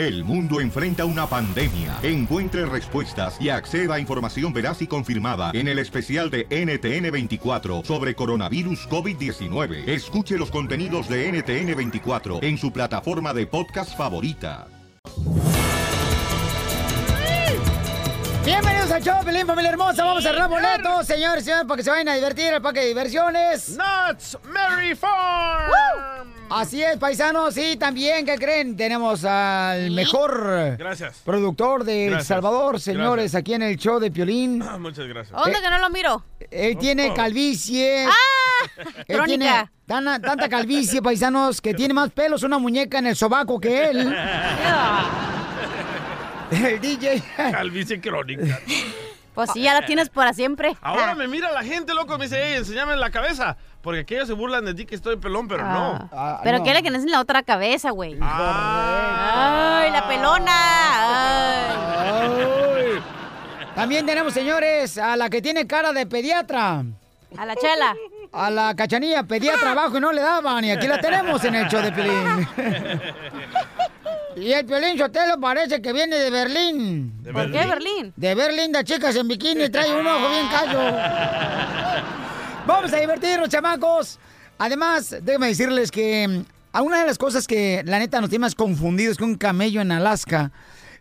El mundo enfrenta una pandemia. Encuentre respuestas y acceda a información veraz y confirmada en el especial de NTN24 sobre coronavirus COVID-19. Escuche los contenidos de NTN24 en su plataforma de podcast favorita. Bienvenidos al show, Pelín, familia hermosa. Vamos a cerrar boletos, señores, señores, para que se vayan a divertir al parque de diversiones. Nuts Mary Farm. Así es, paisanos. Y también, ¿qué creen? Tenemos al mejor Gracias. productor de El. Salvador, señores, aquí en el show de Piolín. Ah, Muchas gracias. ¿Dónde que no lo miro? Él tiene calvicie. ¡Ah! Él Crónica. tiene tana- tanta calvicie, paisanos, que tiene más pelos una muñeca en el sobaco que él. El DJ. Calvicie crónica. Pues sí, ya la tienes para siempre. Ahora me mira la gente, loco, me dice, hey, enséñame la cabeza. Porque aquellos se burlan de ti que estoy pelón, pero no. Ah, Pero no. quiere que no en la otra cabeza, güey. Ah. ¡Ay, la pelona! ¡Ay! También tenemos, señores, a la que tiene cara de pediatra. A la chela. A la cachanilla pedía trabajo y no le daban. Y aquí la tenemos en el show de Piolín. Y el Piolín Sotelo parece que viene de Berlín. ¿De ¿Por qué, Berlín? De ver lindas chicas en bikini, trae un ojo bien callo. Vamos a divertirnos, chamacos. Además, déjenme decirles que mm, a una de las cosas que la neta nos tiene más confundidos que un camello en Alaska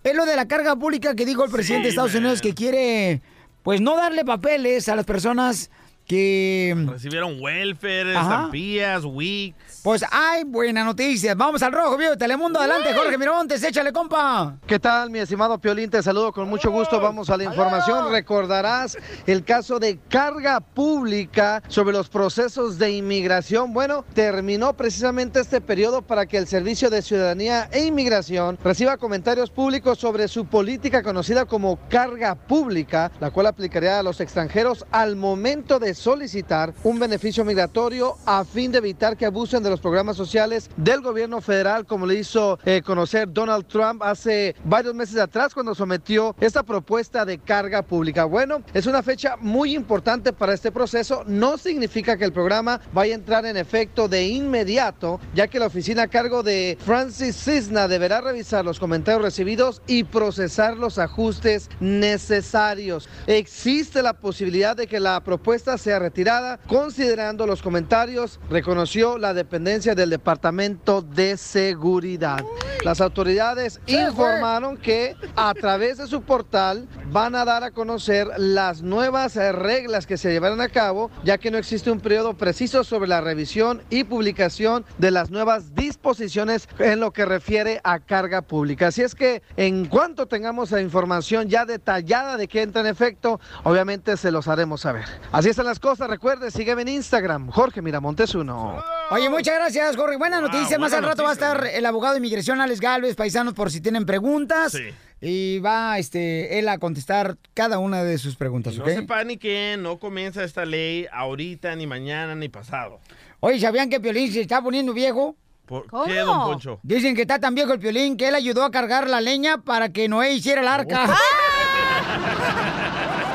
es lo de la carga pública que dijo el presidente de Estados Unidos que quiere, pues, no darle papeles a las personas que... Recibieron welfare, Ajá. estampillas, WIC. Pues hay buenas noticias. Vamos al rojo, vivo de Telemundo. Adelante, Jorge Miramontes, échale, compa. ¿Qué tal, mi estimado Piolín? Te saludo con mucho gusto. Vamos a la información. Recordarás el caso de carga pública sobre los procesos de inmigración. Bueno, terminó precisamente este periodo para que el Servicio de Ciudadanía e Inmigración reciba comentarios públicos sobre su política conocida como carga pública, la cual aplicaría a los extranjeros al momento de solicitar un beneficio migratorio a fin de evitar que abusen de los programas sociales del gobierno federal, como le hizo eh, conocer Donald Trump hace varios meses atrás cuando sometió esta propuesta de carga pública. Bueno, es una fecha muy importante para este proceso. No significa que el programa vaya a entrar en efecto de inmediato, ya que la oficina a cargo de Francis Cisna deberá revisar los comentarios recibidos y procesar los ajustes necesarios. Existe la posibilidad de que la propuesta sea retirada, considerando los comentarios, reconoció la dependencia del Departamento de Seguridad. Las autoridades informaron que a través de su portal van a dar a conocer las nuevas reglas que se llevarán a cabo, ya que no existe un periodo preciso sobre la revisión y publicación de las nuevas disposiciones en lo que refiere a carga pública. Así es que en cuanto tengamos la información ya detallada de que entra en efecto, obviamente se los haremos saber. Así están las cosas. Recuerde, sígueme en Instagram, Jorge Miramontes 1. Oye, muchas gracias, Jorge. Buena noticia. Más buena al rato va a estar el abogado de inmigración, Alex Galvez, paisanos, por si tienen preguntas. Sí. Y va este, él a contestar cada una de sus preguntas, No se paniquen, no comienza esta ley ahorita, ni mañana, ni pasado. Oye, ¿sabían que Piolín se está poniendo viejo? ¿Por ¿Cómo? qué, don Poncho? Dicen que está tan viejo el Piolín que él ayudó a cargar la leña para que Noé hiciera el arca.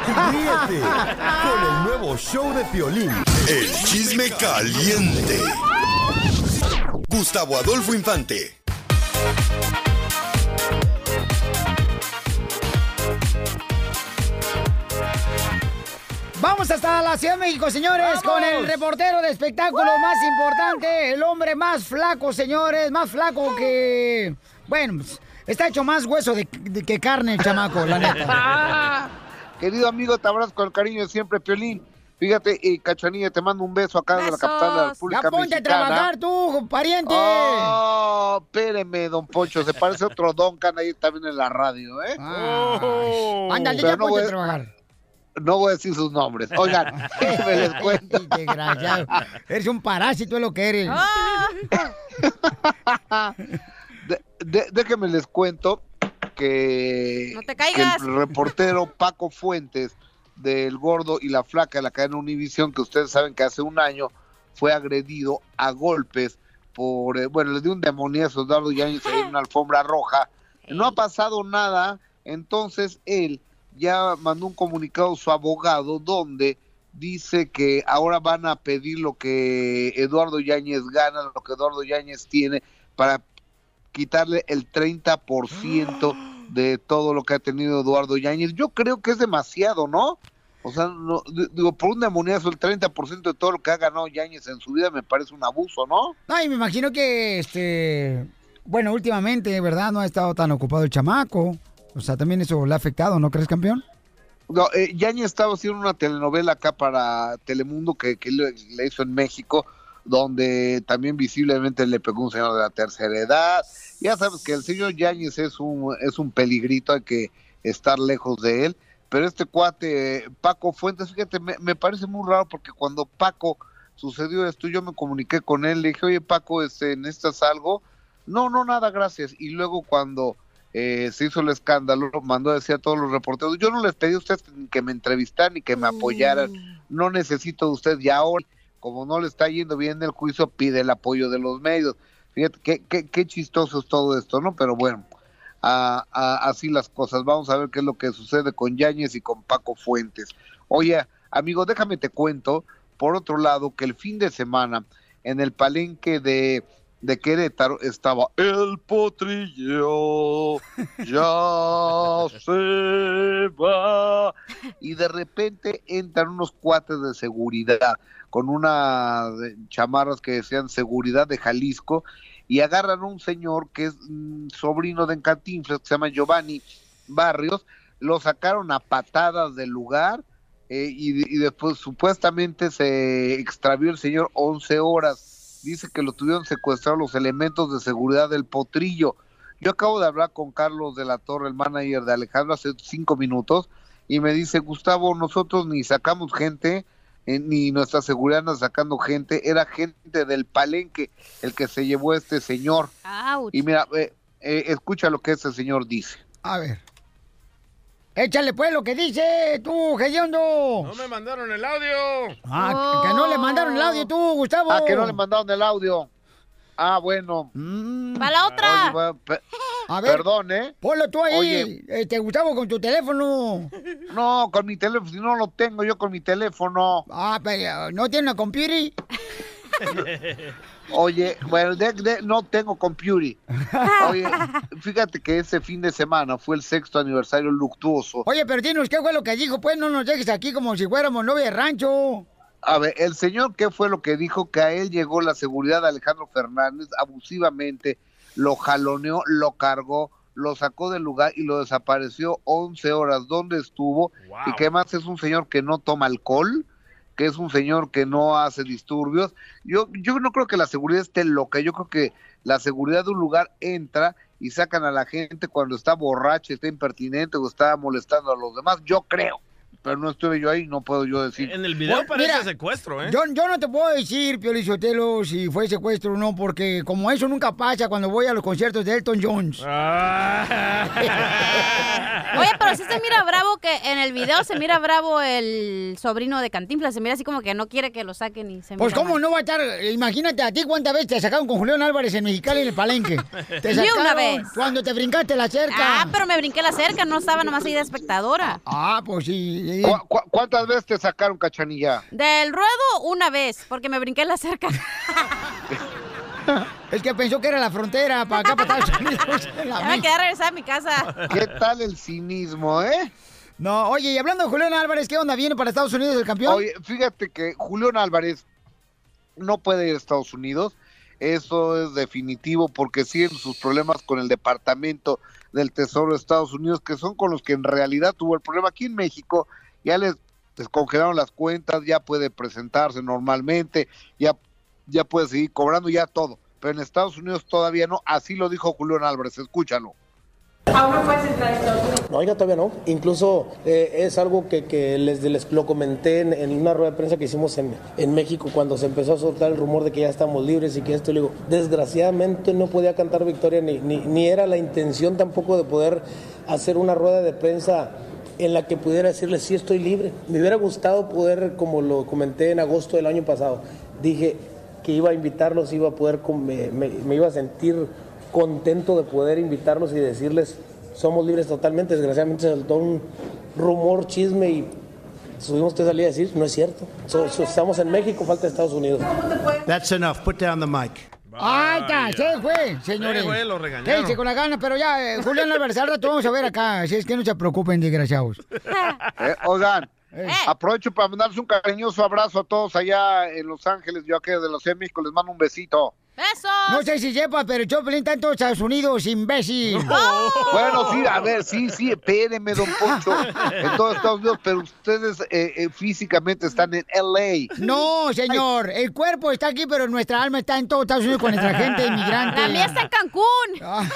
Ríete con el nuevo show de Piolín. El chisme caliente. Gustavo Adolfo Infante. Vamos hasta la Ciudad de México, señores, con el reportero de espectáculo más importante, el hombre más flaco, señores, más flaco que... Bueno, pues, está hecho más hueso de, de- que carne el chamaco, la neta. Querido amigo, te abrazo con el cariño siempre, Piolín. Fíjate, y Cachanilla, te mando un beso acá de la capital de la Ya República ponte a trabajar tú, pariente. Oh, espéreme, don Poncho, se parece a otro Duncan ahí también en la radio, ¿eh? Oh. Ándale, Pero ya no ponte a trabajar. No voy a decir sus nombres. Oigan, me les cuento. Desgraciado. Eres un parásito, es lo que eres. Ah, De- de- déjenme les cuento que, No te que caigas. el reportero Paco Fuentes del Gordo y la Flaca de la cadena Univisión, que ustedes saben que hace un año fue agredido a golpes por, eh, bueno, le dio un demoniazo a Eduardo Yáñez en una alfombra roja. No ha pasado nada, entonces él ya mandó un comunicado a su abogado donde dice que ahora van a pedir lo que Eduardo Yáñez gana, lo que Eduardo Yáñez tiene para quitarle el 30% de todo lo que ha tenido Eduardo Yáñez. Yo creo que es demasiado, ¿no? O sea, no, di- digo, por un demoniazo el 30% de todo lo que ha ganado Yáñez en su vida me parece un abuso, ¿no? No, y me imagino que, este, bueno, últimamente, ¿verdad? No ha estado tan ocupado el chamaco. O sea, también eso le ha afectado, ¿no crees, campeón? No, eh, Yáñez estaba haciendo una telenovela acá para Telemundo que, que le, le hizo en México, donde también visiblemente le pegó un señor de la tercera edad. Ya sabes que el señor Yáñez es un, es un peligrito, hay que estar lejos de él. Pero este cuate, Paco Fuentes, fíjate, me, me parece muy raro porque cuando Paco sucedió esto, yo me comuniqué con él, le dije, oye Paco, este, ¿necesitas algo? No, no, nada, gracias. Y luego cuando eh, se hizo el escándalo, mandó a decir a todos los reporteros, yo no les pedí a ustedes ni que me entrevistaran ni que me apoyaran, no necesito de ustedes y ahora, como no le está yendo bien el juicio, pide el apoyo de los medios. Fíjate, qué, qué, qué chistoso es todo esto, ¿no? Pero bueno, así las cosas. Vamos a ver qué es lo que sucede con Yáñez y con Paco Fuentes. Oye, amigo, déjame te cuento, por otro lado, que el fin de semana en el palenque de, de Querétaro estaba el potrillo, ya se va. Y de repente entran unos cuates de seguridad con unas chamarras que decían seguridad de Jalisco y agarran a un señor que es mm, sobrino de Encantinflas, que se llama Giovanni Barrios, lo sacaron a patadas del lugar eh, y, y después supuestamente se extravió el señor 11 horas. Dice que lo tuvieron secuestrado los elementos de seguridad del potrillo. Yo acabo de hablar con Carlos de la Torre, el manager de Alejandro, hace cinco minutos, y me dice, Gustavo, nosotros ni sacamos gente, eh, ni nuestra seguridad anda sacando gente, era gente del palenque el que se llevó a este señor. Y mira, eh, eh, escucha lo que ese señor dice. A ver. Échale pues lo que dice tú, Gediondo. No me mandaron el audio. Ah, que no le mandaron el audio tú, Gustavo. Ah, que no le mandaron el audio. Ah, bueno. ¡Va la otra! Oye, bueno, pe- A ver, Perdón, ¿eh? Ponlo tú ahí, Oye. este, Gustavo, con tu teléfono. No, con mi teléfono, si no lo tengo yo con mi teléfono. Ah, pero ¿no tiene una computer? Oye, bueno, de- de- no tengo computer. Oye, fíjate que ese fin de semana fue el sexto aniversario luctuoso. Oye, pero dinos, ¿qué fue lo que dijo? Pues no nos dejes aquí como si fuéramos novia de rancho. A ver, el señor, ¿qué fue lo que dijo? Que a él llegó la seguridad de Alejandro Fernández abusivamente, lo jaloneó, lo cargó, lo sacó del lugar y lo desapareció 11 horas. ¿Dónde estuvo? Y que además es un señor que no toma alcohol, que es un señor que no hace disturbios. Yo, yo no creo que la seguridad esté loca, yo creo que la seguridad de un lugar entra y sacan a la gente cuando está borracha, está impertinente o está molestando a los demás. Yo creo, pero no estuve yo ahí, no puedo yo decir. En el video Bueno, parece mira, secuestro, ¿eh? Yo, yo no te puedo decir, Pio Lizotelo, si fue secuestro o no, porque como eso nunca pasa cuando voy a los conciertos de Elton Jones. Ah. Oye, pero sí se mira bravo que en el video se mira bravo el sobrino de Cantinflas. Se mira así como que no quiere que lo saquen y se Pues mira cómo mal. no va a estar, imagínate a ti cuántas veces te sacaron con Julián Álvarez en Mexicali en el Palenque. Te Ni una sacaron vez. Cuando te brincaste la cerca. Ah, pero me brinqué la cerca, no estaba nomás ahí de espectadora. Ah, pues sí. ¿Cu- cu- cuántas veces te sacaron cachanilla? Del ruedo una vez, porque me brinqué la cerca. Es que pensó que era la frontera para acá, para Estados Unidos. La Ya me me- quedé a regresar a mi casa. ¿Qué tal el cinismo, eh? No, oye, y hablando de Julián Álvarez, ¿qué onda? ¿Viene para Estados Unidos el campeón? Oye, fíjate que Julián Álvarez no puede ir a Estados Unidos. Eso es definitivo porque siguen sus problemas con el Departamento del Tesoro de Estados Unidos, que son con los que en realidad tuvo el problema aquí en México. Ya les descongelaron las cuentas, ya puede presentarse normalmente, ya, ya puede seguir cobrando, ya todo. Pero en Estados Unidos todavía no. Así lo dijo Julián Álvarez. Escúchalo. No, oiga, todavía no. Incluso eh, es algo que, que les, les lo comenté en, en una rueda de prensa que hicimos en, en México cuando se empezó a soltar el rumor de que ya estamos libres y que esto, le digo, desgraciadamente no podía cantar victoria ni, ni, ni era la intención tampoco de poder hacer una rueda de prensa en la que pudiera decirles sí estoy libre. Me hubiera gustado poder, como lo comenté en agosto del año pasado, dije que iba a invitarlos, iba a poder, me, me- iba a sentir contento de poder invitarlos y decirles somos libres totalmente. Desgraciadamente se un rumor, chisme y tuvimos que salir a decir no es cierto. So- so- estamos en México, falta Estados Unidos. That's enough. Put down the mic. Ahí está, se fue, señores. Se fue, lo regañaron. Quédense con la gana, pero ya, eh, Julián Álvarez, al rato vamos a ver acá. Así es que no se preocupen, desgraciados. Eh, oigan, aprovecho para mandarles un cariñoso abrazo a todos allá en Los Ángeles. Yo aquí de los de México les mando un besito. ¡Besos! No sé si sepas, pero Choplin está en todos Estados Unidos, imbécil. Bueno, sí, a ver, sí, sí, espérenme, don Poncho, en todos Estados Unidos, pero ustedes eh, eh, físicamente están en LA. No, señor, el cuerpo está aquí, pero nuestra alma está en todos Estados Unidos con nuestra gente inmigrante. La mía está en Cancún.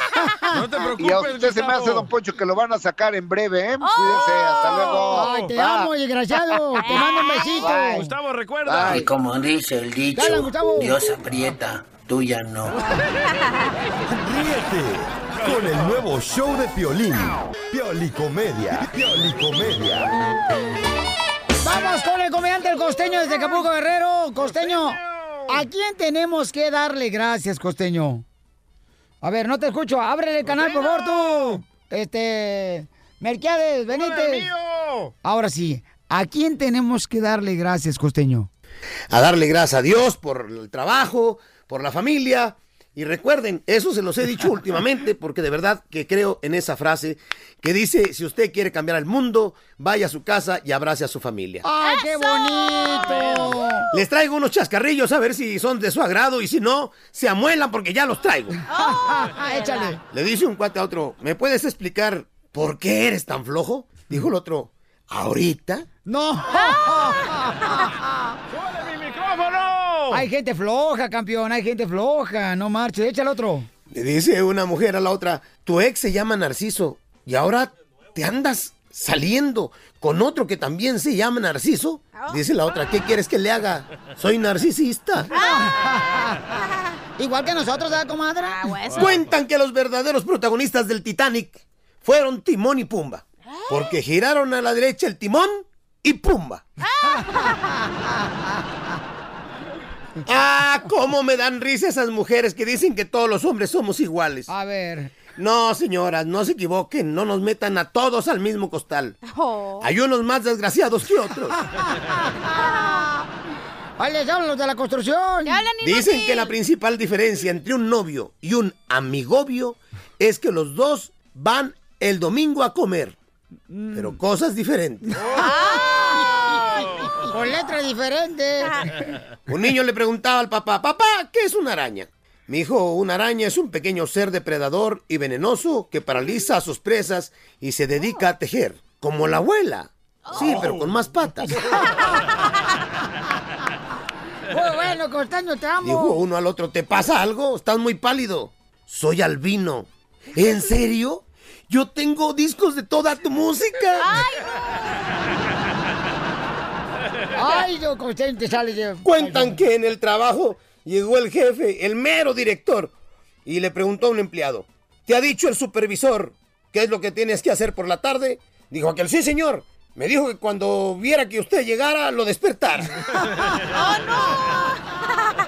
No te preocupes, Y a usted se me hace, don Poncho, que lo van a sacar en breve, ¿eh? Cuídense, hasta luego. Ay, te Bye. amo, desgraciado. Te mando un besito. Bye. Gustavo, recuerda. Y como dice el dicho, Dale, Gustavo. Dios aprieta, tú ya no. Ríete con el nuevo show de Piolín. Piolicomedia. Piolicomedia. Vamos con el comediante el costeño desde Acapulco Guerrero. Costeño, ¿a quién tenemos que darle gracias, costeño? A ver, no te escucho. Ábrele el canal, por favor, tú. Este. Merquiades, Benítez. Ahora sí, ¿a quién tenemos que darle gracias, costeño? a darle gracias a Dios por el trabajo, por la familia. Y recuerden, eso se los he dicho últimamente porque de verdad que creo en esa frase que dice, si usted quiere cambiar el mundo, vaya a su casa y abrace a su familia. ¡Ay, qué bonito! Les traigo unos chascarrillos a ver si son de su agrado y si no, se amuelan porque ya los traigo. Échale. Le dice un cuate a otro, ¿me puedes explicar por qué eres tan flojo? Dijo el otro, ¿ahorita? ¡No! Hay gente floja, campeón, hay gente floja. No marches, échale otro. Le dice una mujer a la otra, tu ex se llama Narciso y ahora te andas saliendo con otro que también se llama Narciso. Dice la otra, ¿qué quieres que le haga? Soy narcisista. Igual que nosotros, ¿verdad, comadre? Cuentan que los verdaderos protagonistas del Titanic fueron Timón y Pumba. Porque giraron a la derecha el timón y Pumba. Ah, cómo me dan risa esas mujeres que dicen que todos los hombres somos iguales. A ver. No, señoras, no se equivoquen, no nos metan a todos al mismo costal. Oh. Hay unos más desgraciados que otros. Ahí les hablan los de la construcción. Dicen que la principal diferencia entre un novio y un amigobio es que los dos van el domingo a comer, pero cosas diferentes. Con letras diferentes. Un niño le preguntaba al papá, papá, ¿qué es una araña? Mi hijo, una araña es un pequeño ser depredador y venenoso que paraliza a sus presas y se dedica a tejer, como la abuela. Sí, pero con más patas. Muy bueno, costeño, te amo. Dijo uno al otro, ¿te pasa algo? Estás muy pálido. Soy albino. ¿En serio? Yo tengo discos de toda tu música. Ay, yo costeño te sale de... Cuentan que en el trabajo llegó el jefe, el mero director, y le preguntó a un empleado, ¿te ha dicho el supervisor qué es lo que tienes que hacer por la tarde? Dijo aquel, sí señor. Me dijo que cuando viera que usted llegara, lo despertara.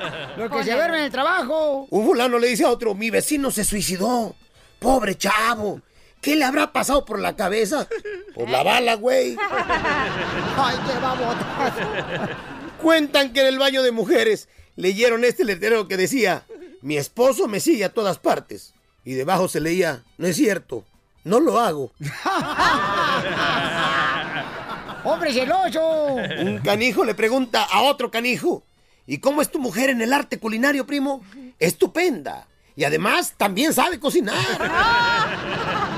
Lo que se duerme en el trabajo. Un fulano le dice a otro, mi vecino se suicidó. Pobre chavo. ¿Qué le habrá pasado por la cabeza? Por la bala, güey. Ay, qué babotas. Cuentan que en el baño de mujeres leyeron este letrero que decía, mi esposo me sigue a todas partes. Y debajo se leía, no es cierto, no lo hago. ¡Hombre celoso! Un canijo le pregunta a otro canijo, ¿y cómo es tu mujer en el arte culinario, primo? Estupenda. Y además también sabe cocinar.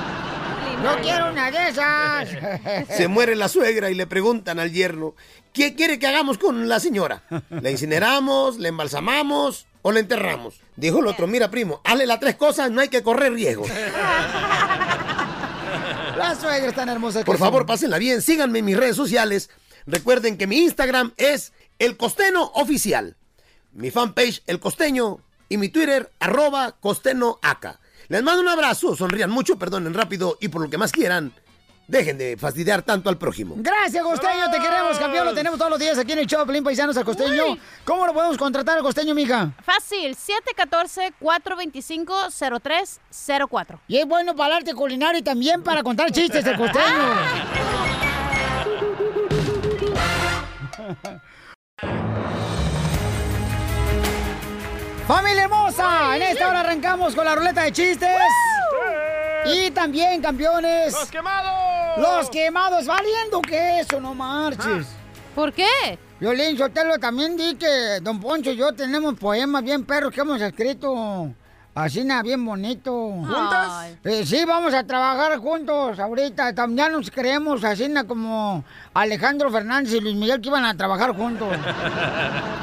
No quiero una de esas. Se muere la suegra y le preguntan al yerno, ¿qué quiere que hagamos con la señora? ¿La incineramos, la embalsamamos o la enterramos? Dijo el otro, mira primo, hazle las tres cosas, no hay que correr riesgos. Las suegras tan hermosas. Por favor, son. pásenla bien, síganme en mis redes sociales. Recuerden que mi Instagram es El Costeño Oficial. Mi fanpage, El Costeño. Y mi Twitter, arroba Costeño Acá. Les mando un abrazo, sonrían mucho, perdonen rápido y por lo que más quieran, dejen de fastidiar tanto al prójimo. Gracias, Costeño, te queremos, campeón. Lo tenemos todos los días aquí en el show, Pelín Paisanos al Costeño. ¿Cómo lo podemos contratar al Costeño, mija? Fácil, 714-425-0304. Y es bueno para el arte culinario y también para contar chistes el Costeño. Familia hermosa, en esta hora arrancamos con la ruleta de chistes. Y también, campeones. ¡Los quemados! Los quemados, valiendo que eso, no marches. ¿Por qué? Violín Sotelo también di que Don Poncho y yo tenemos poemas bien perros que hemos escrito. Así nada, bien bonito. ¿Juntas? Eh, sí, vamos a trabajar juntos ahorita. Ya nos creemos así como Alejandro Fernández y Luis Miguel que iban a trabajar juntos.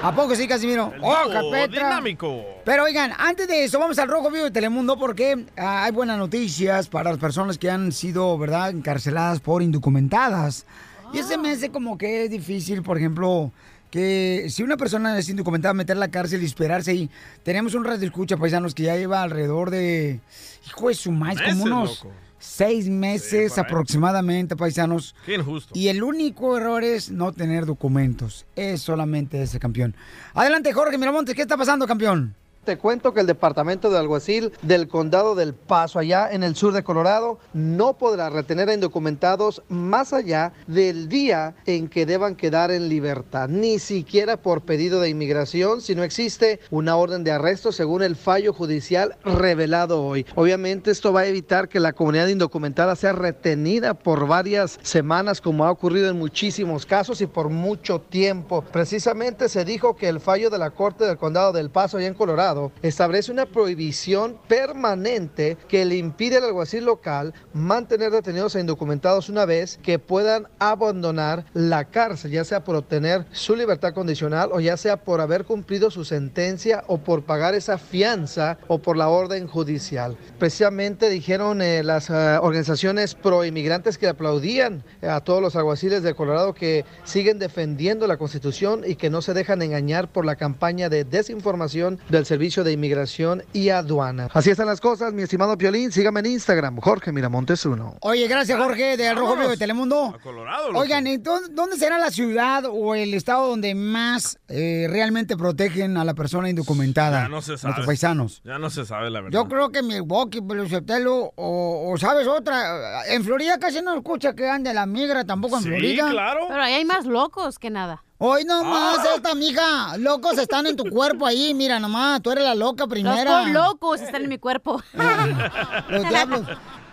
¿A poco sí, Casimiro? El ¡Oh, Capetra! dinámico. Pero oigan, antes de eso, vamos al Rojo Vivo de Telemundo porque ah, hay buenas noticias para las personas que han sido, ¿verdad?, encarceladas por indocumentadas. Y ese me hace como que es difícil, por ejemplo, que si una persona es indocumentada, meter a la cárcel y esperarse ahí. Tenemos un radio escucha, paisanos, que ya lleva alrededor de, hijo de su maíz, como unos loco. Seis meses aproximadamente, paisanos. Qué injusto. Y el único error es no tener documentos. Es solamente ese campeón. Adelante, Jorge Miramontes, ¿qué está pasando, campeón? Te cuento que el departamento de alguacil del condado del Paso, allá en el sur de Colorado, no podrá retener a indocumentados más allá del día en que deban quedar en libertad, ni siquiera por pedido de inmigración, si no existe una orden de arresto según el fallo judicial revelado hoy. Obviamente esto va a evitar que la comunidad indocumentada sea retenida por varias semanas, como ha ocurrido en muchísimos casos y por mucho tiempo. Precisamente se dijo que el fallo de la Corte del Condado del Paso, allá en Colorado, establece una prohibición permanente que le impide al alguacil local mantener detenidos e indocumentados una vez que puedan abandonar la cárcel, ya sea por obtener su libertad condicional o ya sea por haber cumplido su sentencia o por pagar esa fianza o por la orden judicial. Precisamente dijeron eh, las eh, organizaciones pro inmigrantes que aplaudían a todos los alguaciles de Colorado que siguen defendiendo la Constitución y que no se dejan engañar por la campaña de desinformación del Servicio de Inmigración y Aduana. Así están las cosas, mi estimado Piolín. Sígame en Instagram, Jorge Miramontes 1. Oye, gracias, Jorge, de Rojo Vivo de Telemundo. A Colorado, loco. Oigan, entonces, ¿dónde será la ciudad o el estado donde más eh, realmente protegen a la persona indocumentada? Ya no se sabe. Nuestros paisanos. Ya no se sabe la verdad. Yo creo que Milwaukee, Pelocetelo, o, o sabes otra. En Florida casi no escucha que ande la migra tampoco en Sí, Florida. claro. Pero ahí hay más locos que nada. Hoy nomás Ah. esta, mija. Locos están en tu cuerpo ahí. Mira nomás, tú eres la loca Los primera. por locos están en mi cuerpo. Los diablos.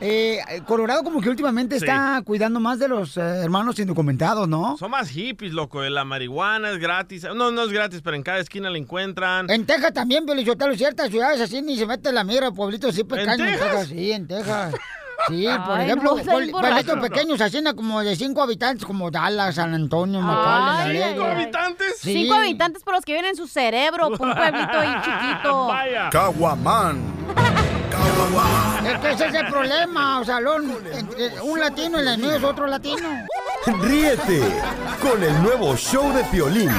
Eh, Colorado como que últimamente Sí. está cuidando más de los eh, hermanos indocumentados, ¿no? Son más hippies, loco. La marihuana es gratis. No, no es gratis, pero en cada esquina la encuentran. En Texas también, Pelizotelo, ciertas ciudades así ni se mete la migra, pueblitos así pequeños. Texas? Sí, en Texas. Sí, por Ay, ejemplo, no, borracho. pequeños, así na, como de cinco habitantes, como Dallas, San Antonio, Ay, McAllen, ay, ¿Cinco habitantes? Sí. Cinco habitantes por los que viven en su cerebro, un pueblito ahí chiquito. Vaya. Caguaman. Es que ese es el problema, o sea, lo- entre un latino y el mío es otro latino. Ríete con el nuevo show de Piolín.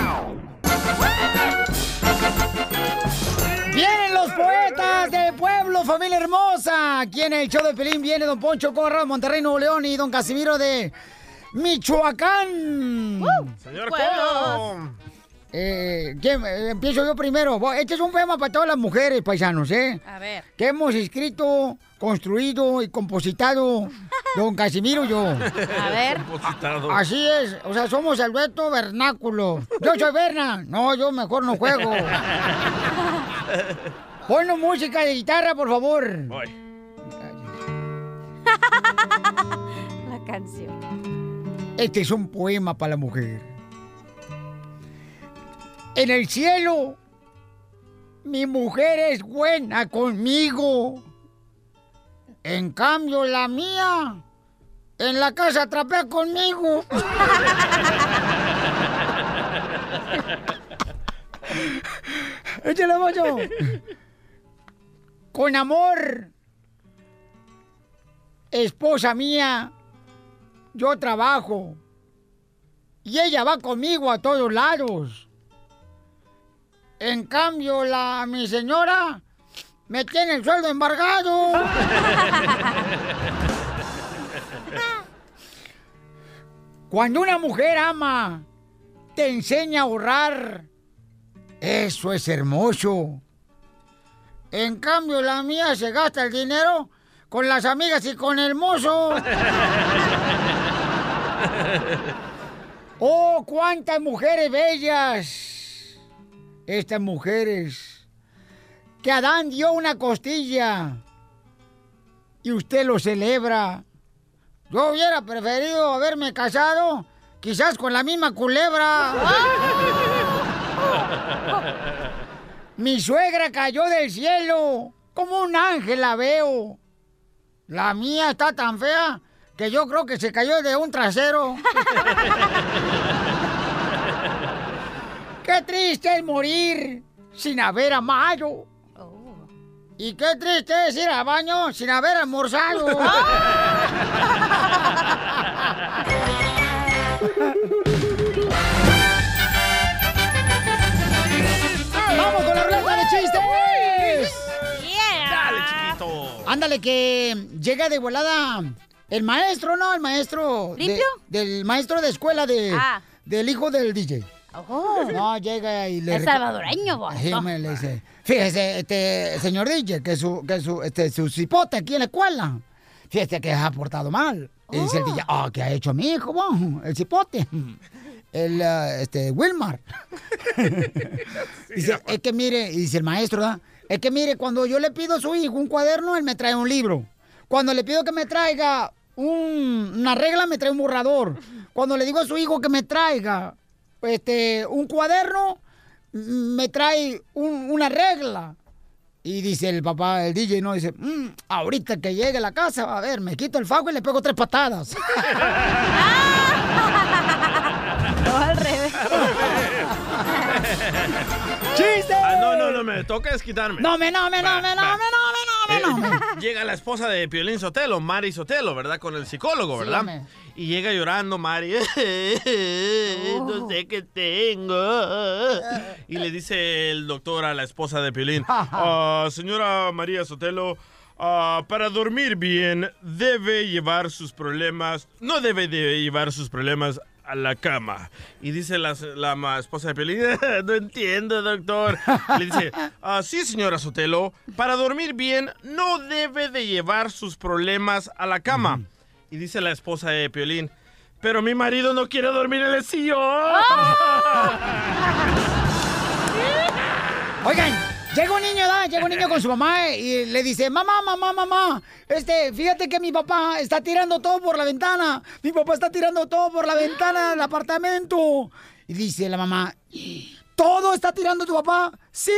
Vienen los poetas del pueblo, familia hermosa. Aquí en el show de Pelín viene Don Poncho Corra Monterrey, Nuevo León y Don Casimiro de Michoacán. Señor Pueblos. Eh, ¿quién? Eh, empiezo yo primero. Este es un poema para todas las mujeres, paisanos, ¿eh? A ver. Que hemos escrito, construido y compositado Don Casimiro y yo. A ver. Compositado. Así es, o sea, somos el dueto vernáculo. Yo soy Berna. No, yo mejor no juego. Ponnos música de guitarra, por favor. Voy. La canción. Este es un poema para la mujer. En el cielo, mi mujer es buena conmigo. En cambio, la mía, en la casa trapea conmigo. Échale, Mocho. Con amor, esposa mía, yo trabajo y ella va conmigo a todos lados. En cambio, la mi señora me tiene el sueldo embargado. Cuando una mujer ama, te enseña a ahorrar. Eso es hermoso. En cambio, la mía se gasta el dinero con las amigas y con el mozo. ¡Oh, cuántas mujeres bellas! Estas mujeres que Adán dio una costilla y usted lo celebra. Yo hubiera preferido haberme casado quizás con la misma culebra. Mi suegra cayó del cielo, como un ángel la veo. La mía está tan fea que yo creo que se cayó de un trasero. Qué triste es morir sin haber amado. Y qué triste es ir al baño sin haber almorzado. ¡Vamos con la ruleta de chistes! Dale, chiquito. Ándale, que llega de volada el maestro, ¿no? El maestro. de- ¿Limpio? del maestro de escuela de, Ah. del hijo del DJ. Oh. No, llega y le. Es salvadoreño, vos. Sí, me le dice. Fíjese, este, señor DJ, que su, que su, este, su cipote aquí en la escuela. Fíjese que ha portado mal. Y dice el DJ, ah, ¿qué ha hecho mi hijo, vos? El cipote. El, ah, este, Wilmar. dice, es que mire, y dice el maestro, ¿verdad? Es que mire, cuando yo le pido a su hijo un cuaderno, él me trae un libro. Cuando le pido que me traiga un- una regla, me trae un borrador. Cuando le digo a su hijo que me traiga este, un cuaderno, me trae un- una regla. Y dice el papá, el DJ, no, dice, "Mm, ahorita que llegue a la casa, a ver, me quito el fajo y le pego tres patadas. No, al revés. ¡Chiste! Ah, no, no, no, me toca desquitarme. No me, no me, no me, no me, no me, no. Eh, llega la esposa de Piolín Sotelo, Mari Sotelo, ¿verdad? Con el psicólogo, ¿verdad? y llega llorando Mari. No sé qué tengo. Y le dice el doctor a la esposa de Piolín. "Ah, señora María Sotelo, ah, para dormir bien debe llevar sus problemas, no debe de llevar sus problemas a la cama. Y dice la, la esposa de Piolín, no entiendo, doctor. Le dice, "Ah, sí, señora Sotelo, para dormir bien no debe de llevar sus problemas a la cama. Y dice la esposa de Piolín, pero mi marido no quiere dormir en el sillón. Oigan, llega un niño, ¿da? Llega un niño con su mamá y le dice, mamá, mamá, mamá, este, fíjate que mi papá está tirando todo por la ventana. Mi papá está tirando todo por la ventana del apartamento. Y dice la mamá, ¿todo está tirando tu papá? ¡Sí!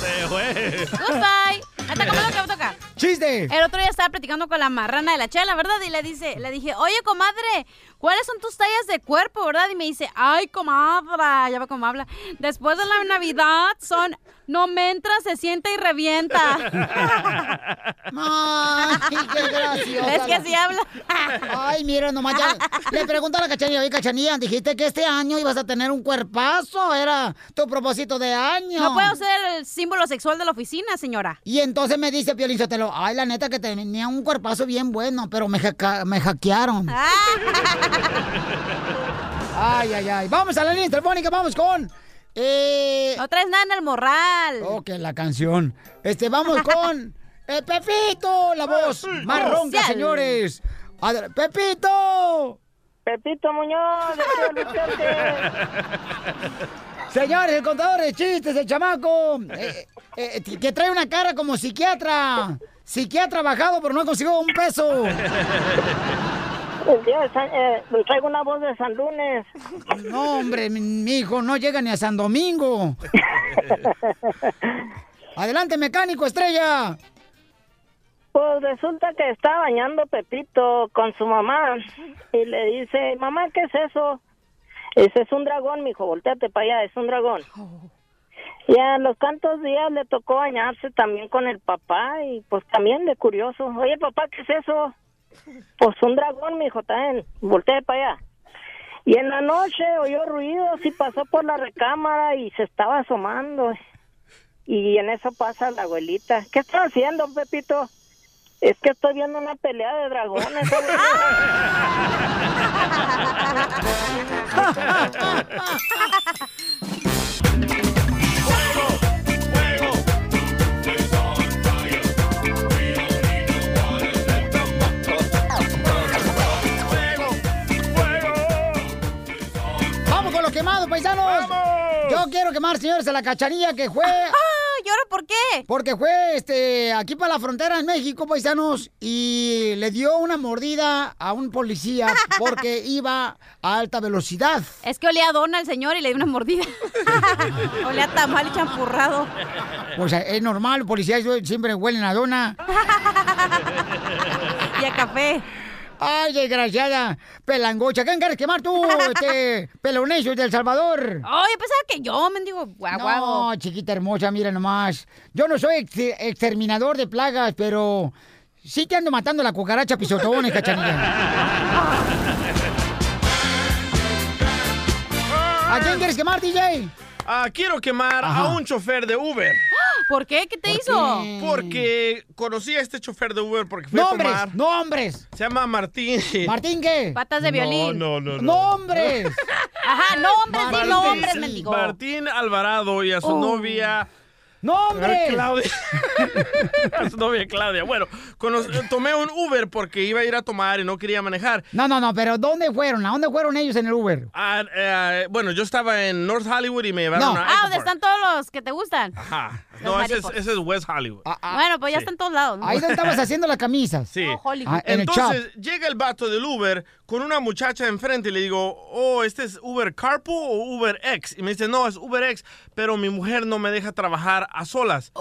Se fue. Goodbye. Hasta como lo que me toca. ¡Chiste! El otro día estaba platicando con la marrana de la chela, ¿verdad? Y le dice, le dije, oye, comadre, ¿cuáles son tus tallas de cuerpo, verdad? Y me dice, ay, comadre, ya ve cómo habla. Después de la Navidad son, no me entra, se siente y revienta. ¡Ay, qué graciosa! Es que así habla. Ay, mira, nomás ya. Le pregunto a la cachanilla, oye, cachanilla, dijiste que este año ibas a tener un cuerpazo, era tu propósito de año. No puedo ser el símbolo sexual de la oficina, señora. Y entonces me dice Piolín Sotelo, ay, la neta que tenía un cuerpazo bien bueno, pero me, hacka- me hackearon. Ay, ay, ay. Vamos a la línea telefónica, vamos con... Eh... No traes nada en el morral. Ok, la canción. Este, vamos con... eh, Pepito, la voz más ronca, señores. Adel- ¡Pepito! Pepito Muñoz, de. Señores, el contador de chistes, el chamaco, eh, eh, eh, que trae una cara como psiquiatra. Psiquiatra bajado, pero no consiguió un peso. eh, traigo una voz de San Lunes. No, hombre, mi, hijo no llega ni a San Domingo. Adelante, mecánico, estrella. Pues resulta que está bañando Pepito con su mamá y le dice, mamá, ¿qué es eso? Ese es un dragón, mijo, volteate para allá, es un dragón. Y a los tantos días le tocó bañarse también con el papá y pues también de curioso. Oye, papá, ¿qué es eso? Pues un dragón, mijo, también, voltea para allá. Y en la noche oyó ruidos y pasó por la recámara y se estaba asomando. Y en eso pasa la abuelita. ¿Qué está haciendo, Pepito? Es que estoy viendo una pelea de dragones. Vamos con los quemados, paisanos. quemar, señores, a la cachanilla que fue. ¿Y ahora por qué? Porque fue este, aquí para la frontera en México, paisanos, y le dio una mordida a un policía porque iba a alta velocidad. Es que olía a dona el señor y le dio una mordida. olía a tamal y champurrado. O sea, es normal, los policías siempre huelen a dona. y a café. Ay, desgraciada, pelangocha. ¿Quién quieres quemar tú, este pelonecio de El Salvador? Ay, pensaba que yo, mendigo guaguago. No, chiquita hermosa, mira nomás. Yo no soy ex- exterminador de plagas, pero sí te ando matando la cucaracha pisotones, cachanilla. ¿A quién quieres quemar, DJ? Ah, quiero quemar Ajá. a un chofer de Uber. ¿Por qué? ¿Qué te hizo? Porque conocí a este chofer de Uber porque fui a ¡Nombres! tomar. ¡Nombres! Se llama Martín. ¿Martín qué? Patas de No, violín. no, no, no. ¡Nombres! Ajá, nombres, di Martín, nombres, mendigo. Martín Alvarado y a su Oh. novia. ¡Nombres! Claudia. a su novia Claudia. Bueno, cono- tomé un Uber porque iba a ir a tomar y no quería manejar. No, no, no, pero ¿dónde fueron? ¿A dónde fueron ellos en el Uber? Ah, eh, bueno, yo estaba en North Hollywood y me llevaron No. a Ah, ¿dónde están todos los que te gustan? Ajá. No, ese es, ese es West Hollywood. bueno, pues ya Sí. están todos lados. ¿no? Ahí donde estabas haciendo las camisas. Sí. Oh, Hollywood. Ah, en el Entonces llega el vato del Uber con una muchacha enfrente y le digo, oh, ¿este es Uber Carpool o Uber X? Y me dice, no, es Uber X, pero mi mujer no me deja trabajar a solas.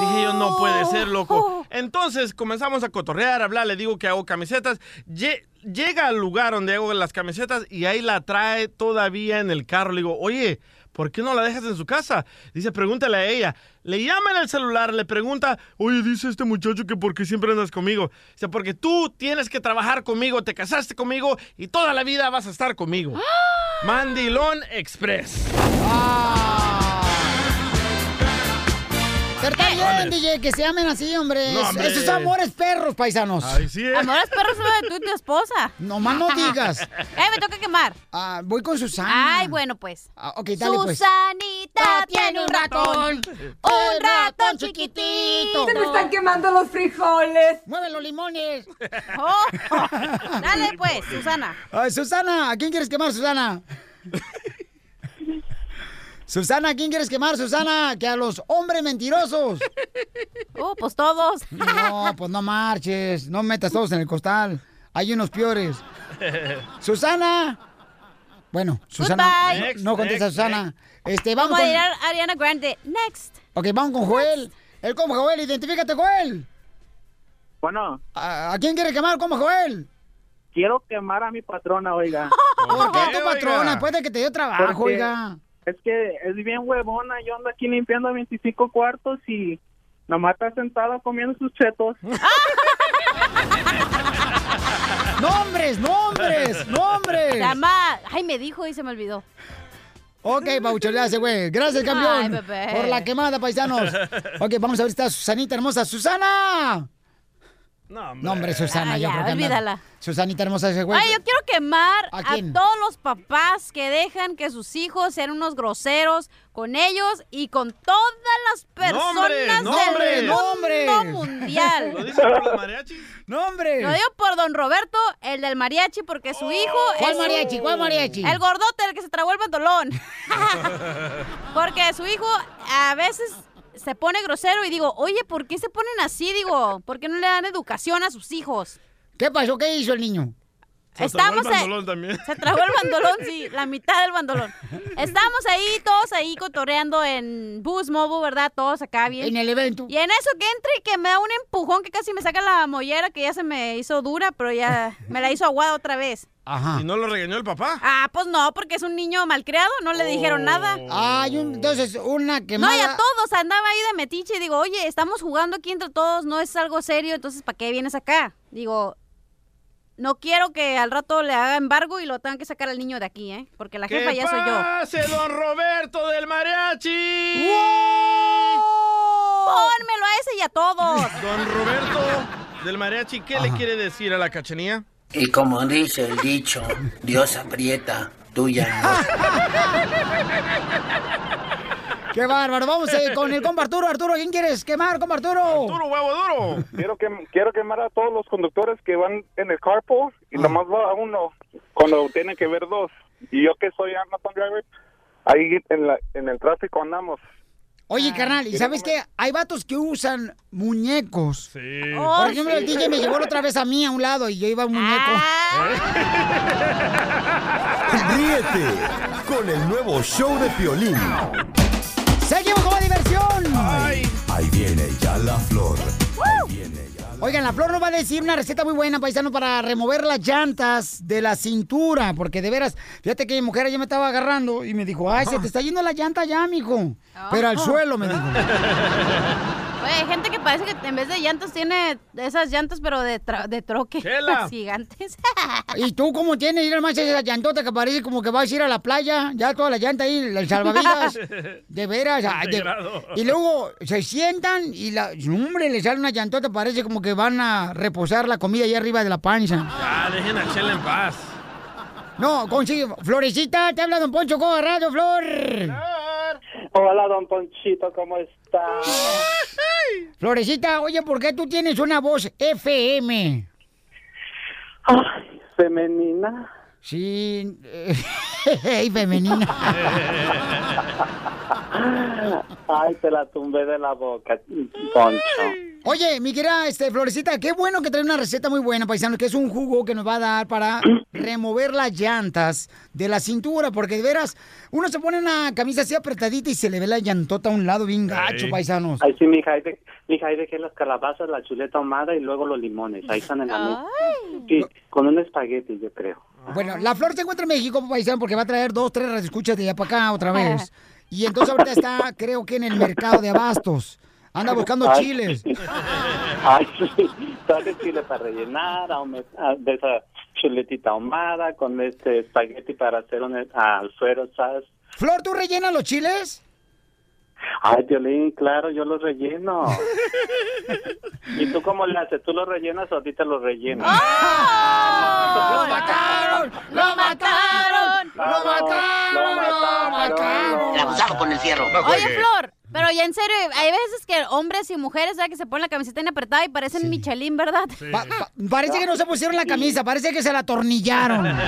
Dije yo, no puede ser, loco. Entonces comenzamos a cotorrear, a hablar, le digo que hago camisetas. Lle- llega al lugar donde hago las camisetas y ahí la trae todavía en el carro. Le digo, oye, ¿por qué no la dejas en su casa? Dice, pregúntale a ella. Le llama en el celular, le pregunta, oye, dice este muchacho que por qué siempre andas conmigo. Dice, porque tú tienes que trabajar conmigo, te casaste conmigo y toda la vida vas a estar conmigo. Mandilón Express. Pero está bien, DJ, que se amen así, hombre. No, Es- hombre. Esos amores perros, paisanos. Ay, sí, ¿eh? Amores perros solo de tú y tu esposa. No más no digas. Eh, me toca quemar. Ah, voy con Susana. Ay, bueno, pues. Ah, ok, dale, pues. Susanita tiene un ratón. Un ratón chiquitito. Se me están quemando los frijoles. ¡Mueve los limones! Oh, Dale, pues, Susana. Ay, Susana, ¿a quién quieres quemar, Susana? Susana, ¿a quién quieres quemar, Susana? Que a los hombres mentirosos. Oh, pues todos. No, pues no marches. No metas todos en el costal. Hay unos peores. Susana. Bueno, Susana. No, no contesta Next, Susana. Este, vamos Vamos a con... ir a Ariana Grande. Next. Ok, vamos con Joel. El como Joel, identifícate, Joel. Bueno, ¿A, a quién quiere quemar como Joel? quiero quemar a mi patrona, oiga. ¿Por qué tu patrona? Después de que te dio trabajo, Porque oiga. Es que es bien huevona. Yo ando aquí limpiando 25 cuartos y nomás está sentada comiendo sus chetos. ¡Nombres, nombres, nombres! Se llama... Ay, me dijo y se me olvidó. Ok, Paucho, le hace, güey. Gracias, campeón. Ay, bebé. por la quemada, paisanos. Ok, vamos a ver si está Susanita hermosa. ¡Susana! No, hombre. No, hombre, Susana, yo ya, creo que anda- olvídala. Susanita hermosa ese güey. Ay, yo quiero quemar ¿A todos los papás que dejan que sus hijos sean unos groseros con ellos y con todas las personas ¡Nombres, nombres! del mundo ¡Nombres! mundial. ¿Lo dice por los mariachis? ¡Nombre! Lo digo por don Roberto, el del mariachi, porque su hijo ¿Cuál es... mariachi? ¿Cuál mariachi? El gordote, el que se tragó el pantalón. porque su hijo a veces se pone grosero y digo, oye, ¿por qué se ponen así? Digo, ¿por qué no le dan educación a sus hijos? ¿Qué pasó? ¿Qué hizo el niño? Se Estamos el en- bandolón también. Se tragó el bandolón, sí, la mitad del bandolón. Estamos ahí, todos ahí cotorreando en Boost Mobile, ¿verdad? Todos acá bien. En el evento. Y en eso que entre y que me da un empujón que casi me saca la mollera, que ya se me hizo dura, pero ya me la hizo aguada otra vez. Ajá. ¿Y no lo regañó el papá? Ah, pues no, porque es un niño malcriado, no le dijeron nada. Ay, un- entonces una No, quemada. y a todos andaba ahí de metiche y digo, oye, estamos jugando aquí entre todos, no es algo serio, entonces ¿para qué vienes acá? Digo, no quiero que al rato le haga embargo y lo tengan que sacar al niño de aquí, ¿eh? Porque la ¡Que jefa ya soy yo. pase, don Roberto del mariachi! Pónmelo a ese y a todos. Don Roberto del mariachi, ¿qué le quiere decir a la cachanía? Y como dice el dicho, Dios aprieta, tuya no. ¡Qué bárbaro! Vamos eh, con el compa Arturo. Arturo, ¿quién quieres quemar, compa Arturo? ¡Duro, huevo, duro! Quiero, que, quiero quemar a todos los conductores que van en el carpool y nomás va uno cuando tiene que ver dos. Y yo que soy Amazon driver, Ahí en, la, en el tráfico andamos. Oye, carnal, ¿y sabes qué? Hay vatos que usan muñecos. Sí. Oh, Por ejemplo, el DJ me llevó la otra vez a mí a un lado y yo iba a un muñeco. Ríete con el nuevo show de Piolín. ¡Seguimos con la diversión! Ahí viene ya la flor. Oigan, la flor nos va a decir una receta muy buena, paisano, para remover las llantas de la cintura. Porque de veras, fíjate que mi mujer ayer me estaba agarrando y me dijo, ay, se te está yendo la llanta ya, mijo. Pero al suelo, me dijo. Oye, hay gente que parece que en vez de llantas tiene esas llantas, pero de, tra- de troque. Las gigantes. ¿Y tú cómo tienes? Ir más esa llantota que parece como que vas a ir a la playa, ya toda la llanta ahí, el salvavidas. De veras. ay, de- y luego se sientan y la, hombre, le sale una llantota, parece como que van a reposar la comida ahí arriba de la panza. Ah, dejen a Chela en paz. No, consigue. Florecita, te habla Don Poncho Coba Radio, Flor. Hola, don Ponchito, ¿cómo está? Florecita, oye, ¿por qué tú tienes una voz FM? Ay, femenina. Sí, eh, femenina. Ay, te la tumbé de la boca, Poncho. Oye, mi querida este, Florecita, qué bueno que trae una receta muy buena, paisano, que es un jugo que nos va a dar para remover las llantas de la cintura, porque de veras, uno se pone una camisa así apretadita y se le ve la llantota a un lado bien gacho, paisanos. Ay, sí, mija, ahí, de, mija, ahí dejé las calabazas, la chuleta ahumada y luego los limones. Ahí están en la mesa. Sí, con un espagueti, yo creo. Bueno, la flor se encuentra en México, paisano, porque va a traer dos, tres escuchas de allá para acá otra vez. Y entonces ahorita está, creo que en el mercado de abastos. Anda buscando Ay, chiles. Ay, sí, traje chile para rellenar, de esa chuletita ahumada, con este espagueti para hacer un alfredo, ¿sabes? Flor, ¿tú rellenas los chiles? Ay, Violín, claro, yo los relleno. ¿Y tú cómo le haces? ¿Tú los rellenas o a ti te los rellenas? ¡Lo mataron! ¡Lo mataron! ¡Lo mataron! ¡Lo mataron! El abusado con el fierro. Oye, Flor, pero ya en serio, hay veces que hombres y mujeres, ¿sabes? Que se ponen la camiseta bien apretada y parecen Michelin, ¿verdad? Pa- pa- parece que no se pusieron la camisa, parece que se la atornillaron.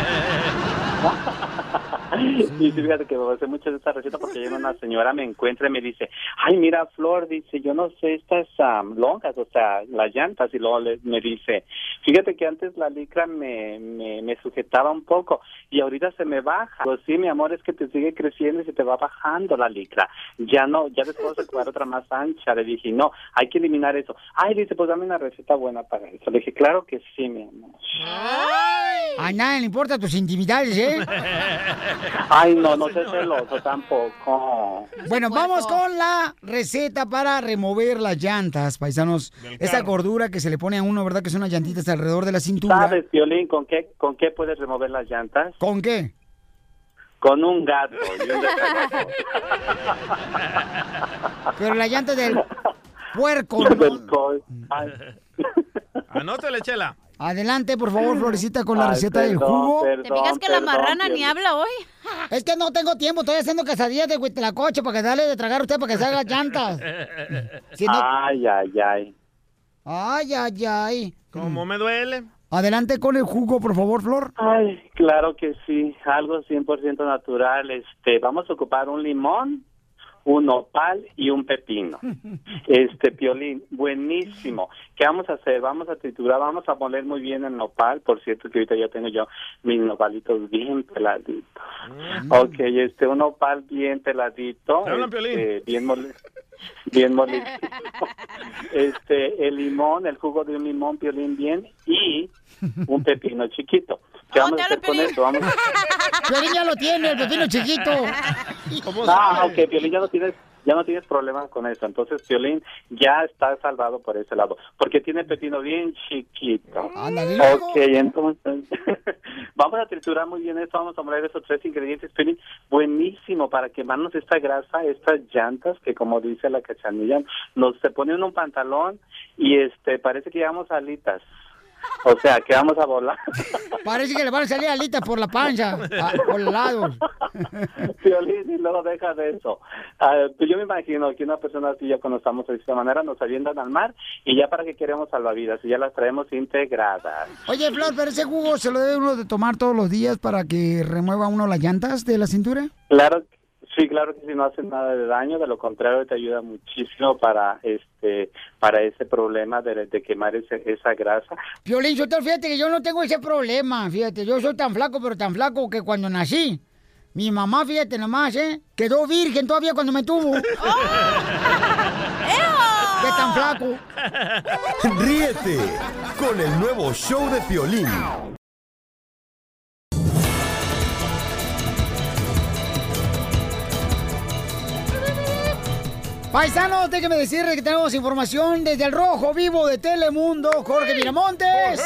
Y sí, fíjate que me hace mucho de esta receta porque llega una señora, me encuentra y me dice, ay, mira, Flor, dice, yo no sé estas am, longas, o sea, las llantas, y luego le- me dice, fíjate que antes la licra me, me, me sujetaba un poco y ahorita se me baja. Pues sí, mi amor, es que te sigue creciendo y se te va bajando la licra. Ya no, ya después de ocupar otra más ancha. Le dije, no, hay que eliminar eso. Ay, dice, pues dame una receta buena para eso. Le dije, claro que sí, mi amor. A nadie le importa tus intimidades, ¿eh? Ay, no, no sé celoso tampoco. Bueno, vamos con la receta para remover las llantas, paisanos. Esa gordura que se le pone a uno, ¿verdad? Que son unas llantitas alrededor de la cintura. ¿Sabes, Violín, con qué, con qué puedes remover las llantas? ¿Con qué? Con un gato. y un descargador. Pero la llanta del puerco. Del col. Ay, Anótale, Chela. Adelante, por favor, Florecita, con la Ay, receta del jugo. perdón, ¿Te fijas que la perdón, marrana ni habla hoy? Es que no tengo tiempo, estoy haciendo quesadillas de huitlacoche para que darle de tragar a usted para que se haga llantas. Si no- Ay, ay, ay. Ay, ay, ay. ¿Cómo me duele? Adelante con el jugo, por favor, Flor. Ay, claro que sí, algo 100% natural. Este, vamos a ocupar un limón, un nopal y un pepino. Este, piolín, buenísimo. ¿Qué vamos a hacer? Vamos a triturar, vamos a moler muy bien el nopal. Por cierto, que ahorita ya tengo yo mis nopalitos bien peladitos. Ok, este, un nopal bien peladito. ¿Te hablan, este, bien mole bien molido. Este, el limón, el jugo de un limón, piolín bien y un pepino chiquito. ¿Qué vamos a hacer con esto? Vamos a... Piolín ya lo tiene, el pepino chiquito. Ah, ok, Piolín, ya no tienes, ya no tienes problema con eso. Entonces, Piolín ya está salvado por ese lado, porque tiene pepino bien chiquito. Ándale. Ok, entonces, vamos a triturar muy bien esto, vamos a moler esos tres ingredientes, Piolín, buenísimo para quemarnos esta grasa, estas llantas, que como dice la cachanilla, nos se pone en un pantalón y este, parece que llevamos alitas. O sea, que vamos a volar. Parece que le van a salir alitas por la panza, a- por los lados. Y luego deja de eso. Ah, pues yo me imagino que una persona así, ya cuando estamos de esta manera, nos avientan al mar y ya para qué queremos salvavidas y ya las traemos integradas. Oye, Flor, pero ese jugo se lo debe uno de tomar todos los días para que remueva uno las llantas de la cintura. Claro, Sí, claro que si no hace nada de daño, de lo contrario te ayuda muchísimo para este para ese problema de, de quemar ese- esa grasa. Piolín, yo fíjate que yo no tengo ese problema, fíjate, yo soy tan flaco, pero tan flaco que cuando nací, mi mamá, fíjate nomás, ¿eh? Quedó virgen todavía cuando me tuvo. ¿Qué tan flaco? Ríete con el nuevo show de Piolín. Paisanos, déjenme decirles que tenemos información desde el Rojo Vivo de Telemundo, Jorge Miramontes.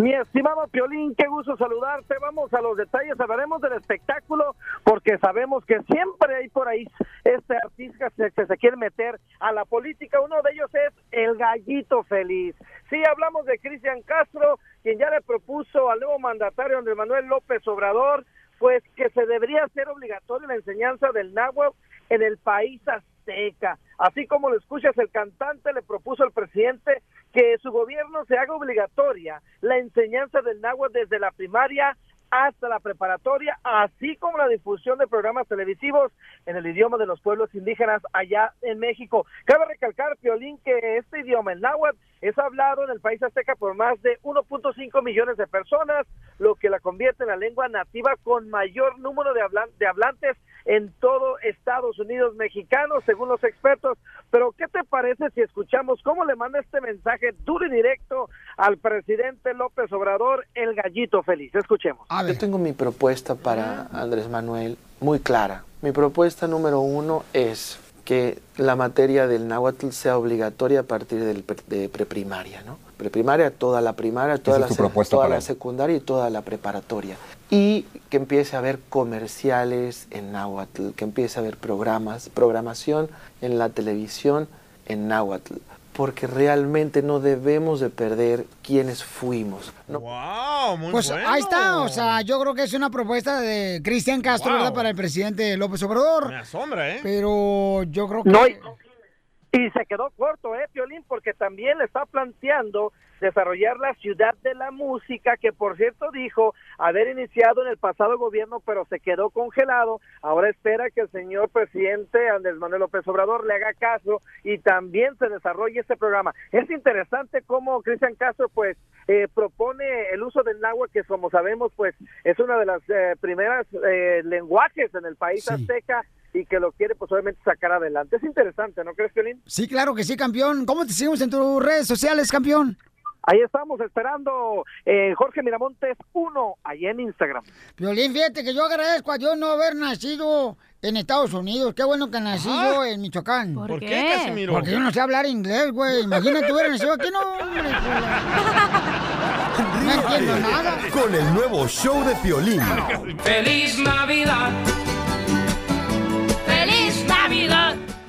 Mi estimado Piolín, qué gusto saludarte. Vamos a los detalles, hablaremos del espectáculo, porque sabemos que siempre hay por ahí este artista que, se quiere meter a la política. Uno de ellos es el gallito feliz. Sí, hablamos de Cristian Castro, quien ya le propuso al nuevo mandatario Andrés Manuel López Obrador, pues que se debería hacer obligatoria la enseñanza del náhuatl en el país azteca. Así como lo escuchas, el cantante le propuso al presidente que su gobierno se haga obligatoria la enseñanza del náhuatl desde la primaria hasta la preparatoria, así como la difusión de programas televisivos en el idioma de los pueblos indígenas allá en México. Cabe recalcar, Piolín, que este idioma, el náhuatl, es hablado en el país azteca por más de 1.5 millones de personas, lo que la convierte en la lengua nativa con mayor número de, de hablantes en todo Estados Unidos mexicanos, según los expertos. Pero, ¿qué te parece si escuchamos cómo le manda este mensaje duro y directo al presidente López Obrador, el gallito feliz? Escuchemos. Yo tengo mi propuesta para Andrés Manuel muy clara. Mi propuesta número uno es que la materia del náhuatl sea obligatoria a partir del pre- de preprimaria, ¿no? Preprimaria, toda la primaria, toda, la, toda la secundaria y toda la preparatoria. Y que empiece a haber comerciales en náhuatl, que empiece a haber programas, programación en la televisión en náhuatl, porque realmente no debemos de perder quienes fuimos. No, ¡Wow! Muy Pues bueno. ahí está, o sea, yo creo que es una propuesta de Cristian Castro, Wow. ¿verdad? Para el presidente López Obrador. Me asombra, ¿eh? Pero yo creo que... No, y, y se quedó corto, ¿eh, Piolín? Porque también le está planteando desarrollar la ciudad de la música, que por cierto dijo haber iniciado en el pasado gobierno, pero se quedó congelado. Ahora espera que el señor presidente Andrés Manuel López Obrador le haga caso y también se desarrolle este programa. Es interesante cómo Cristian Castro, pues, eh, propone el uso del náhuatl, que como sabemos, pues, es una de las eh, primeras eh, lenguajes en el país azteca y que lo quiere, pues, obviamente sacar adelante. Es interesante, ¿no crees, Piolín? Sí, claro que sí, campeón. ¿Cómo te seguimos en tus redes sociales, campeón? Ahí estamos esperando eh, Jorge Miramontes 1, ahí en Instagram. Violín, fíjate que yo agradezco a Dios no haber nacido en Estados Unidos. Qué bueno que nací yo en Michoacán. ¿Por ¿Por qué? Casimiro? Porque yo no sé hablar inglés, güey. Imagínate hubiera nacido aquí, no, hombre. pues, No entiendo nada. Con el nuevo show de Piolín. ¡Feliz Navidad!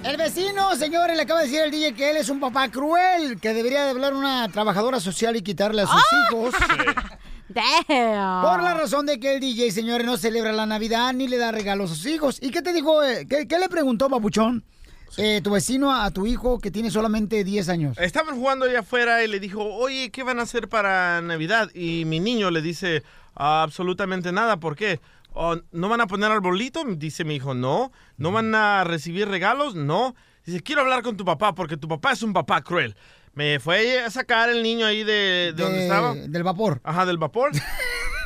El vecino, señores, le acaba de decir al DJ que él es un papá cruel, que debería de hablar una trabajadora social y quitarle a sus hijos. Por la razón de que el DJ, señores, no celebra la Navidad ni le da regalos a sus hijos. ¿Y qué te dijo? eh? ¿Qué, qué le preguntó, papuchón? Eh, tu vecino a, a tu hijo que tiene solamente 10 años. Estaban jugando allá afuera y le dijo, oye, ¿qué van a hacer para Navidad? Y mi niño le dice, absolutamente nada, ¿por qué? "Oh, ¿No van a poner arbolito? Dice mi hijo, no. ¿No van a recibir regalos? No. Dice, quiero hablar con tu papá porque tu papá es un papá cruel. Me fue a sacar el niño ahí de, de, donde De- estaba. Del vapor. Ajá, del vapor.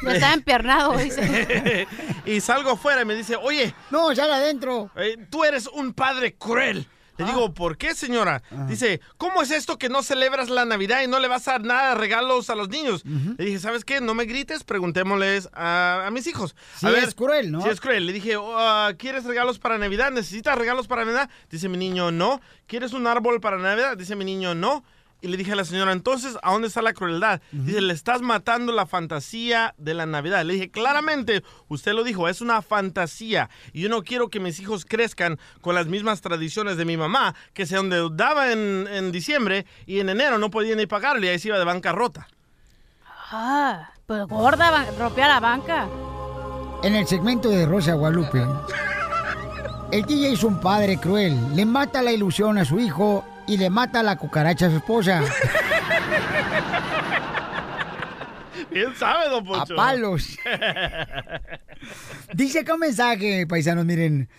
Ya estaba empiernado, dice. y salgo afuera y me dice, oye. No, ya adentro. tú eres un padre cruel. Le digo, ¿por qué, señora? Dice, ¿cómo es esto que no celebras la Navidad y no le vas a dar nada de regalos a los niños? Le dije, ¿sabes qué? No me grites, preguntémosles a, a mis hijos. Sí a es cruel, ¿no? Sí es cruel. Le dije, "Oh, ah, ¿quieres regalos para Navidad? ¿Necesitas regalos para Navidad? Dice mi niño, no. ¿Quieres un árbol para Navidad? Dice mi niño, no. Y le dije a la señora, entonces, ¿a dónde está la crueldad? Dice, le estás matando la fantasía de la Navidad. Le dije, claramente, usted lo dijo, es una fantasía. Y yo no quiero que mis hijos crezcan con las mismas tradiciones de mi mamá, que se endeudaba en, en diciembre y en enero no podía ni pagarle y ahí se iba de bancarrota. Ah, pues gorda, rompía la banca. En el segmento de Rosa Guadalupe, el DJ es un padre cruel. Le mata la ilusión a su hijo y le mata la cucaracha a su esposa. Bien sabe, don Poncho. A palos. Dice acá un mensaje, paisanos, miren.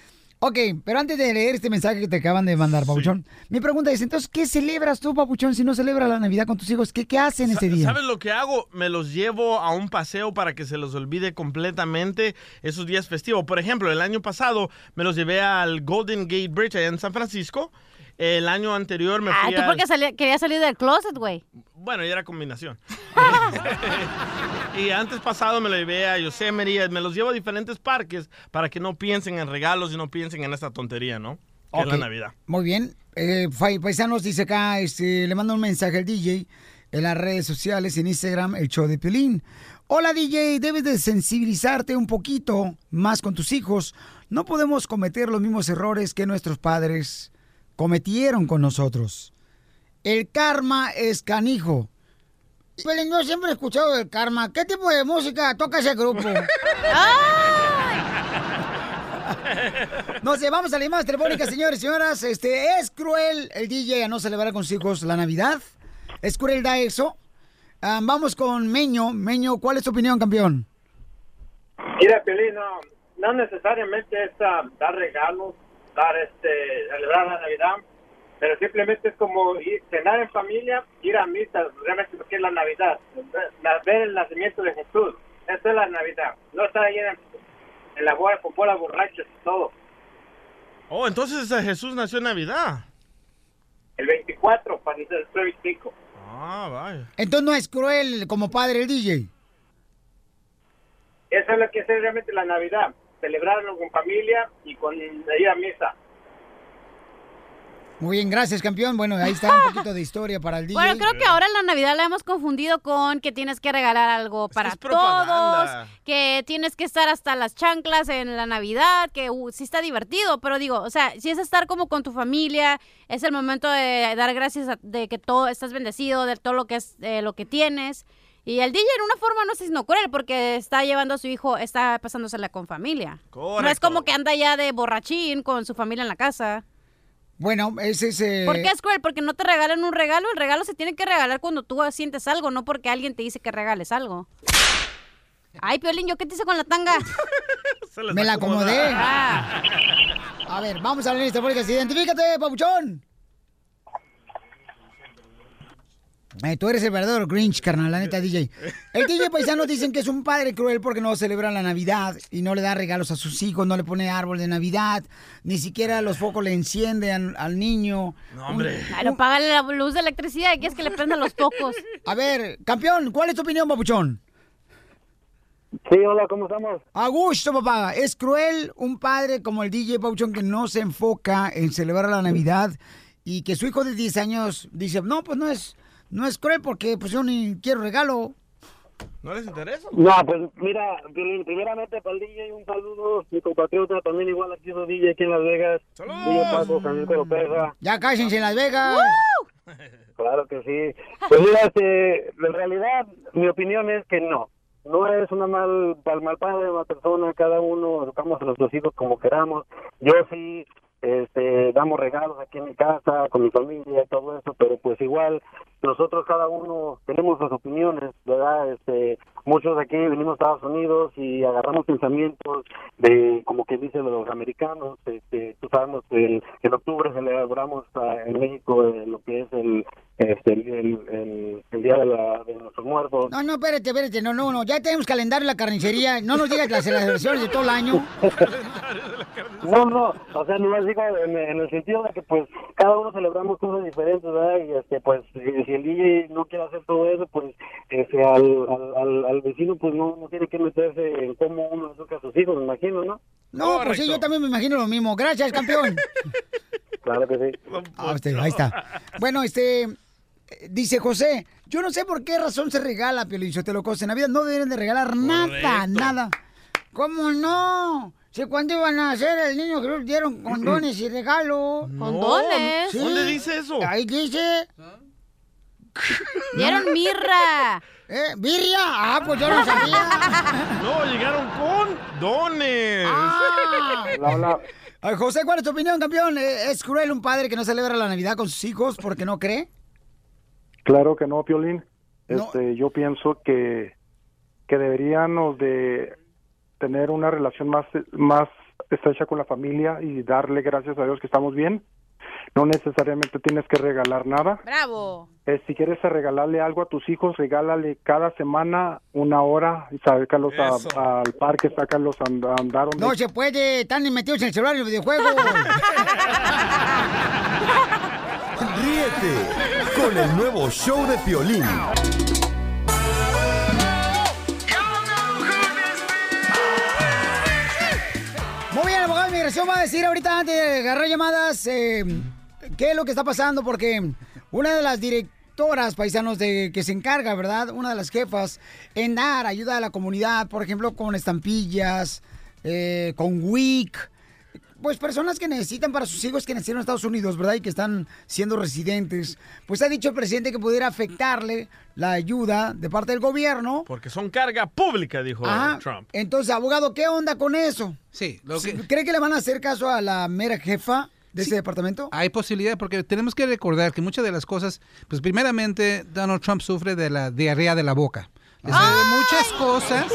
Ok, pero antes de leer este mensaje que te acaban de mandar, Papuchón, mi pregunta es, entonces, ¿qué celebras tú, Papuchón, si no celebras la Navidad con tus hijos? ¿Qué, qué hacen ese día? ¿Sabes lo que hago? Me los llevo a un paseo para que se los olvide completamente esos días festivos. Por ejemplo, el año pasado me los llevé al Golden Gate Bridge allá en San Francisco. El año anterior me Ah, fui tú al- porque salía- querías salir del closet, güey. Bueno, ya era combinación. y antes pasado me lo llevé a Yosemite, me los llevo a diferentes parques para que no piensen en regalos y no piensen en esta tontería, ¿no? Que es la. Navidad. Muy bien. Eh, Fai- paisanos dice acá, este, le manda un mensaje al DJ en las redes sociales, en Instagram, el show de Piolín. Hola DJ, debes de sensibilizarte un poquito más con tus hijos. No podemos cometer los mismos errores que nuestros padres cometieron con nosotros. El karma es canijo. Piolín, yo siempre he escuchado del karma. ¿Qué tipo de música toca ese grupo? Nos llevamos a las llamadas telefónicas, señores y señoras. Este, ¿Es cruel el DJ a no celebrar con sus hijos la Navidad? ¿Es crueldad eso? Ah, vamos con Meño. Meño, ¿cuál es tu opinión, campeón? Mira, Pelín, no, no necesariamente es ah, dar regalos, dar este, celebrar la Navidad, pero simplemente es como ir, cenar en familia, ir a misa, realmente porque es la Navidad, ver el nacimiento de Jesús, esa es la Navidad, no estar ahí en, en la boda con bolas borrachos y todo. Oh, entonces eh, Jesús nació en Navidad. El 24, para el 25. Ah, vaya. Entonces no es cruel como padre el DJ. Eso es lo que es realmente la Navidad, celebrarlo con familia y con ir a misa. Muy bien, gracias, campeón. Bueno, ahí está un poquito de historia para el DJ. Bueno, creo que ahora en la Navidad la hemos confundido con que tienes que regalar algo para es todos, que tienes que estar hasta las chanclas en la Navidad, que uh, sí está divertido, pero digo, o sea, si es estar como con tu familia, es el momento de dar gracias a- de que todo estás bendecido, de todo lo que es eh, lo que tienes. Y el DJ en una forma no sé si no cruel porque está llevando a su hijo, está pasándosela con familia. No es Correcto. como que anda ya de borrachín con su familia en la casa. Bueno, ese es... eh, ¿Por qué es cruel? Porque no te regalan un regalo. El regalo se tiene que regalar cuando tú sientes algo, no porque alguien te dice que regales algo. Ay, Piolín, ¿yo qué te hice con la tanga? Me la acomodé. Ah. A ver, vamos a la lista telefónica. Identifícate, papuchón. Eh, tú eres el verdadero Grinch, carnal, la neta, DJ. El DJ paisano dicen que es un padre cruel porque no celebra la Navidad y no le da regalos a sus hijos, no le pone árbol de Navidad, ni siquiera los focos le enciende al, al niño. No, hombre. Claro, págale la luz de electricidad y quieres que le prendan los focos. A ver, campeón, ¿cuál es tu opinión, papuchón? Sí, hola, ¿cómo estamos? A gusto, papá. ¿Es cruel un padre como el DJ Pauchón que no se enfoca en celebrar la Navidad y que su hijo de 10 años dice, no, pues no es, no es cruel porque pues yo ni quiero regalo? ¿No les interesa? No, pues mira, primeramente para el DJ un saludo, mi compatriota también igual aquí es DJ aquí en Las Vegas. DJ Paco. Ya cállense en Las Vegas. Claro que sí. Pues mira, este, en realidad mi opinión es que no. No es una mal, mal, mal padre, una persona, cada uno educamos a nuestros hijos como queramos. Yo sí, este, damos regalos aquí en mi casa, con mi familia y todo eso, pero pues igual nosotros cada uno tenemos las opiniones, ¿verdad? Este, muchos aquí venimos a Estados Unidos y agarramos pensamientos de, como que dicen los americanos, este, tú sabemos el- en octubre celebramos ah, en México eh, lo que es el, este, el, el- el- el Día de, la, de nuestros muertos. No, no, espérate, espérate, no, no, no, ya tenemos calendario en la carnicería, no nos digas las celebraciones de todo el año. No, no, o sea, no digo en, en el sentido de que pues cada uno celebramos cosas diferentes, ¿verdad? Y este, pues si, si el DJ no quiere hacer todo eso, pues este, al, al, al, al vecino pues no, no tiene que meterse en cómo uno educa a sus hijos, me imagino, ¿no? No, pues sí, yo también me imagino lo mismo. Gracias, campeón. Claro que sí. Ah, usted, ahí está. Bueno, este, dice José, yo no sé por qué razón se regala, Piolín, te lo en Navidad no deberían de regalar nada, Correcto. nada. ¿Cómo no? Si cuando iban a hacer el niño Jesús dieron condones y regalos. ¿Condones? Sí. ¿Dónde dice eso? Ahí dice. Dieron mirra. ¿Eh? ¿Birria? Ah, pues yo no sabía. No, llegaron con dones. Ah. Ay, José, ¿cuál es tu opinión, campeón? ¿Eh, ¿Es cruel un padre que no celebra la Navidad con sus hijos porque no cree? Claro que no, Piolín. Este, yo pienso que, que deberíamos de tener una relación más, más estrecha con la familia y darle gracias a Dios que estamos bien. No necesariamente tienes que regalar nada. Bravo. Eh, si quieres regalarle algo a tus hijos, regálale cada semana una hora y sácalos a- al parque, sácalos a and- a andar. donde- No se puede, están metidos en el celular y los videojuegos. Ríete con el nuevo show de Piolín. Muy bien, abogado de inmigración va a decir ahorita antes de agarrar llamadas eh, qué es lo que está pasando porque una de las directoras paisanos de que se encarga, ¿verdad? Una de las jefas en dar ayuda a la comunidad, por ejemplo, con estampillas, eh, con WIC, pues personas que necesitan para sus hijos que nacieron en Estados Unidos, ¿verdad? Y que están siendo residentes. Pues ha dicho el presidente que pudiera afectarle la ayuda de parte del gobierno. Porque son carga pública, dijo Ajá. Trump. Entonces, abogado, ¿qué onda con eso? Sí, lo que- ¿Cree que le van a hacer caso a la mera jefa de ese departamento? Hay posibilidad porque tenemos que recordar que muchas de las cosas, pues primeramente Donald Trump sufre de la diarrea de la boca. De muchas cosas.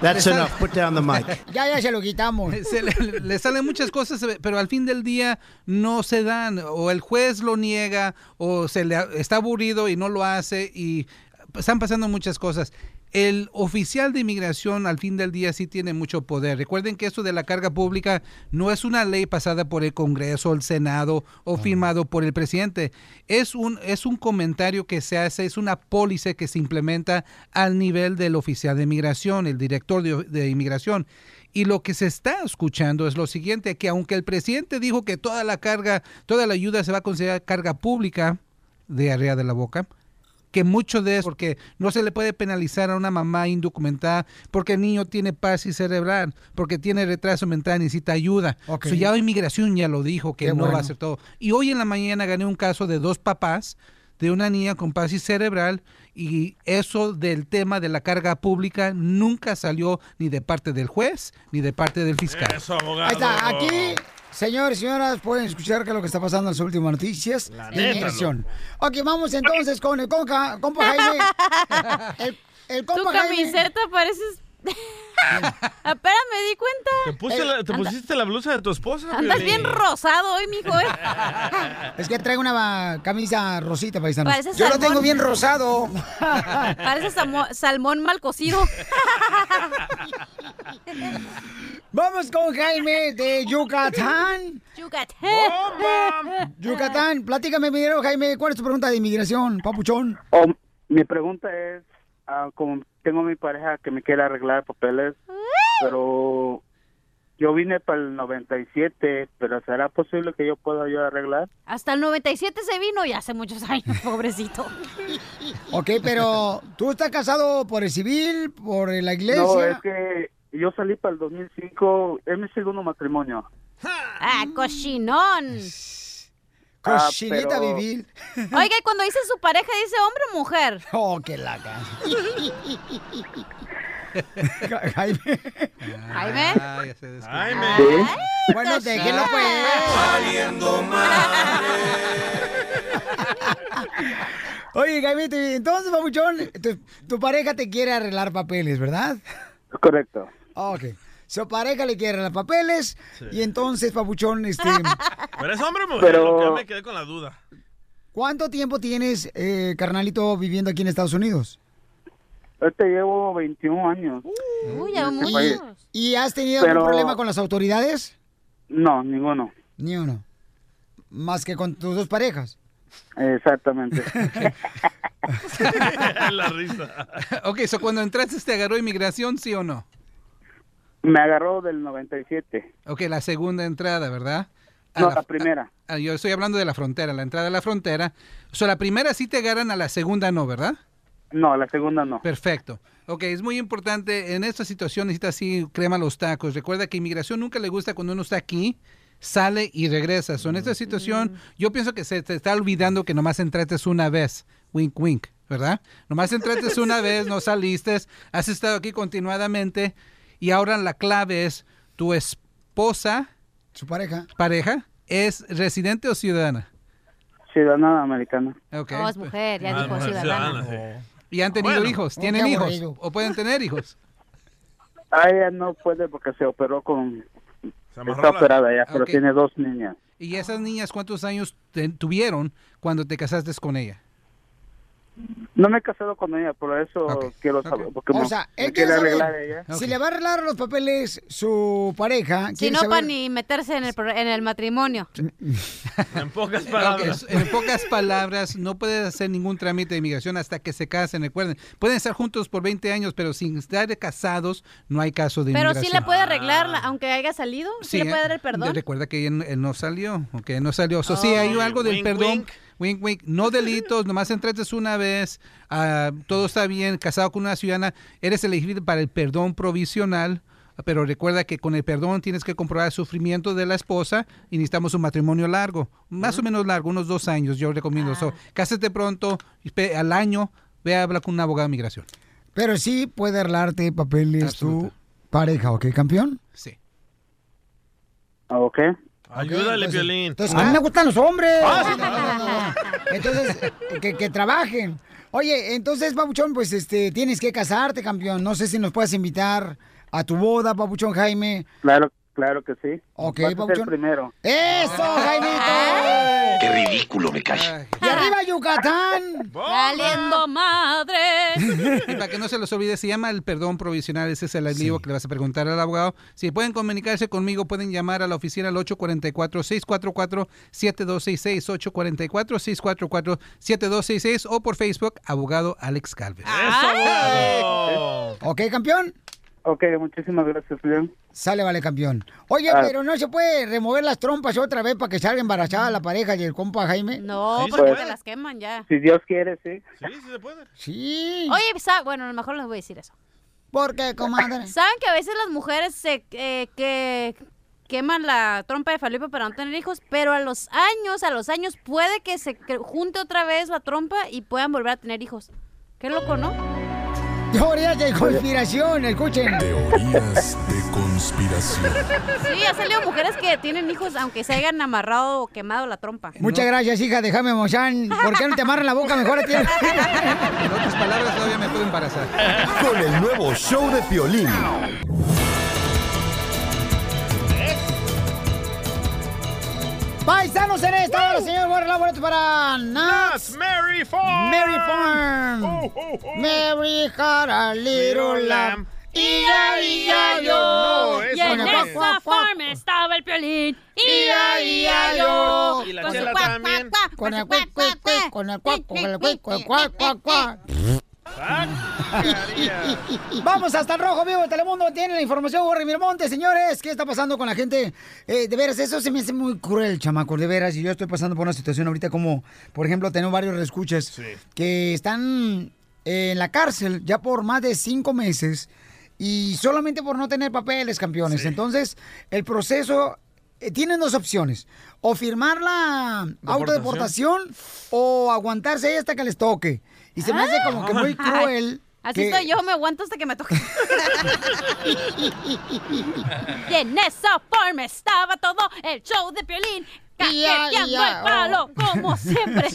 That's sale- enough. Put down the mic. Ya, ya se lo quitamos. Se le, le salen muchas cosas, pero al fin del día no se dan. O el juez lo niega, o se le está aburrido y no lo hace, y están pasando muchas cosas. El oficial de inmigración al fin del día sí tiene mucho poder. Recuerden que esto de la carga pública no es una ley pasada por el Congreso, el Senado o firmado por el presidente. Es un, es un comentario que se hace, es una póliza que se implementa al nivel del oficial de inmigración, el director de, de inmigración. Y lo que se está escuchando es lo siguiente, que aunque el presidente dijo que toda la carga, toda la ayuda se va a considerar carga pública de área de la boca, que mucho de eso, porque no se le puede penalizar a una mamá indocumentada porque el niño tiene parálisis cerebral, porque tiene retraso mental, necesita ayuda. Ok. So, ya inmigración ya lo dijo, que Qué no va a hacer todo. Y hoy en la mañana gané un caso de dos papás de una niña con parálisis cerebral y eso del tema de la carga pública nunca salió ni de parte del juez ni de parte del fiscal. Eso, abogado. Ahí está, aquí, señores y señoras, pueden escuchar qué es lo que está pasando en las últimas noticias La inmigración. Ok, vamos entonces con el conca, compa Jaime. El, el Tu compa Jaime. camiseta pareces... Apenas me di cuenta. ¿Te, puse la- te Anda- pusiste la blusa de tu esposa? Andas Piolín? bien rosado hoy, mijo, ¿eh? Es que traigo una camisa rosita, paisanos. Parece Yo lo tengo bien rosado. Parece salmón mal cocido. Vamos con Jaime de Yucatán. Yucatán. Yucatán, platícame primero, Jaime, ¿cuál es tu pregunta de inmigración, papuchón? Oh, mi pregunta es, ah, como tengo mi pareja que me quiere arreglar papeles, pero yo vine para el 97, pero ¿será posible que yo pueda yo arreglar? Hasta el 97 se vino y hace muchos años, pobrecito. Ok, pero ¿tú estás casado por el civil, por la iglesia? No, es que yo salí para el 2005, es mi segundo matrimonio. Ah, cochinón. Cochinita Ah, pero- vivir. Oiga, y cuando dice su pareja, dice hombre o mujer. Oh, qué laca. Jaime. Jaime. Ah, ya se descubrió. Jaime. Bueno, déjenlo pues. Oye, Jaime, entonces, papuchón, tu, tu pareja te quiere arreglar papeles, ¿verdad? Correcto. Ok. Su pareja le quiere arreglar papeles y entonces, papuchón, este, ¿Pero es hombre o mujer? Pero- Lo que ya me quedé con la duda. ¿cuánto tiempo tienes, eh, carnalito, viviendo aquí en Estados Unidos? Ahorita llevo 21 años. Uy, ya este ¿Y, has tenido Pero- algún problema con las autoridades? No, ninguno. Ni uno. Más que con tus dos parejas. Exactamente. la risa. ok, so cuando entraste te agarró inmigración, ¿sí o no? Me agarró del 97. Ok, la segunda entrada, ¿verdad? A No, la primera. a- yo estoy hablando de la frontera, la entrada a la frontera. O sea, la primera sí te agarran, a la segunda no, ¿verdad? No, la segunda no. Perfecto. Ok, es muy importante, en esta situación necesita así crema los tacos. Recuerda que inmigración nunca le gusta cuando uno está aquí, sale y regresa. So, en esta situación, yo pienso que se te está olvidando que nomás entraste una vez. Wink, wink, ¿verdad? Nomás entraste una vez, no saliste, has estado aquí continuadamente y ahora la clave es tu esposa, su pareja, pareja, ¿es residente o ciudadana? Ciudadana americana. Ok. Oh, es mujer, ya Ah, dijo mujer ciudadana. ciudadana, ¿Y han tenido Bueno. hijos? ¿Tienen hijos? ¿O pueden tener hijos? Ah, ella no puede porque se operó con... amarró Está operada ya, pero Ok. tiene dos niñas. ¿Y esas niñas cuántos años te- tuvieron cuando te casaste con ella? No me he casado con ella, por eso quiero saber. Porque O me- sea, me él quiere quiere saber arreglar ella. si le va a arreglar los papeles su pareja. Si no, saber- para ni meterse en el, pro- en el matrimonio. En pocas palabras. en pocas palabras, no puedes hacer ningún trámite de inmigración hasta que se casen, recuerden. Pueden estar juntos por 20 años, pero sin estar casados no hay caso de Pero inmigración. sí le puede arreglar, la- aunque haya salido. Sí, le puede dar el eh, perdón. Recuerda que él, él no salió, ok, no salió. So, sí, Oh. hay algo del Wink, perdón. wink. Wink, wink. No delitos, nomás entraste una vez, ah, todo está bien, casado con una ciudadana, eres elegible para el perdón provisional. Pero recuerda que con el perdón tienes que comprobar el sufrimiento de la esposa y necesitamos un matrimonio largo, más o menos largo, unos dos años, yo recomiendo. So, cásate pronto, al año, ve a hablar con un abogado de migración. Pero sí puede arreglarte papeles tu pareja, ¿ok, campeón? Sí. Ah, ¿Ok? Ayúdale, entonces- Piolín. Entonces, a mí me gustan los hombres. Ah, sí. No, no, no. Entonces, que, que trabajen. Oye, entonces, Papuchón, pues este, tienes que casarte, campeón. No sé si nos puedes invitar a tu boda, Papuchón Jaime. Claro, claro que sí. Ok, Vas a ser primero. ¡Eso, Jaimito! Qué ridículo me cae. ¡Y arriba Yucatán! ¡Valiendo madres! Y para que no se los olvide, se llama el perdón provisional. Ese es el libro que le vas a preguntar al abogado. Si pueden comunicarse conmigo, pueden llamar a la oficina al 844-644-7266. 844-644-7266 o por Facebook, abogado Alex Calves. ¿Ok, campeón? Ok, muchísimas gracias, León. Sale, vale, campeón. Oye, Ah. pero no se puede remover las trompas otra vez para que salga embarazada la pareja y el compa Jaime. No, Sí, porque pues. te las queman ya. Si Dios quiere, sí. Sí, sí se puede. Sí. Oye, bueno, a lo mejor les voy a decir eso. ¿Por qué, comadre? ¿Saben que a veces las mujeres se eh, que queman la trompa de falopio para no tener hijos? Pero a los años, a los años puede que se junte otra vez la trompa y puedan volver a tener hijos. Qué loco, ¿no? Teorías de conspiración, escuchen. Teorías de conspiración. Sí, ha salido mujeres que tienen hijos aunque se hayan amarrado o quemado la trompa. Muchas gracias, hija de Jaime Mozán. ¿Por qué no te amarran la boca mejor a ti? En otras palabras, todavía me puedo embarazar. Con el nuevo show de Piolín. Paisanos en esta hora, señor, la boleta para Nuts. Mary Farm. Mary Farm. Mary had a little lamb. Ia, ia, yo. No, Y en no esa farm estaba el piolín. Ia, ia, yo. Y la Con chela también. cuac, cuac, Con el cuac, cuac, cuac, con el cuac, con el cuac, con el cuac, cuac, cuac. Vamos hasta el rojo vivo de Telemundo. Tiene la información, Jorge Miramonte, señores. ¿Qué está pasando con la gente? Eh, de veras, eso se me hace muy cruel, chamacos, de veras. Y yo estoy pasando por una situación ahorita como, por ejemplo, tengo varios reescuchas que están eh, en la cárcel ya por más de cinco meses y solamente por no tener papeles, campeones. Entonces, el proceso eh, tienen dos opciones. O firmar la autodeportación o aguantarse ahí hasta que les toque. Y se me hace como que muy cruel. Así que- soy yo, me aguanto hasta que me toque. y en esa forma estaba todo el show de Piolín. Cajeteando ya, el palo, como siempre.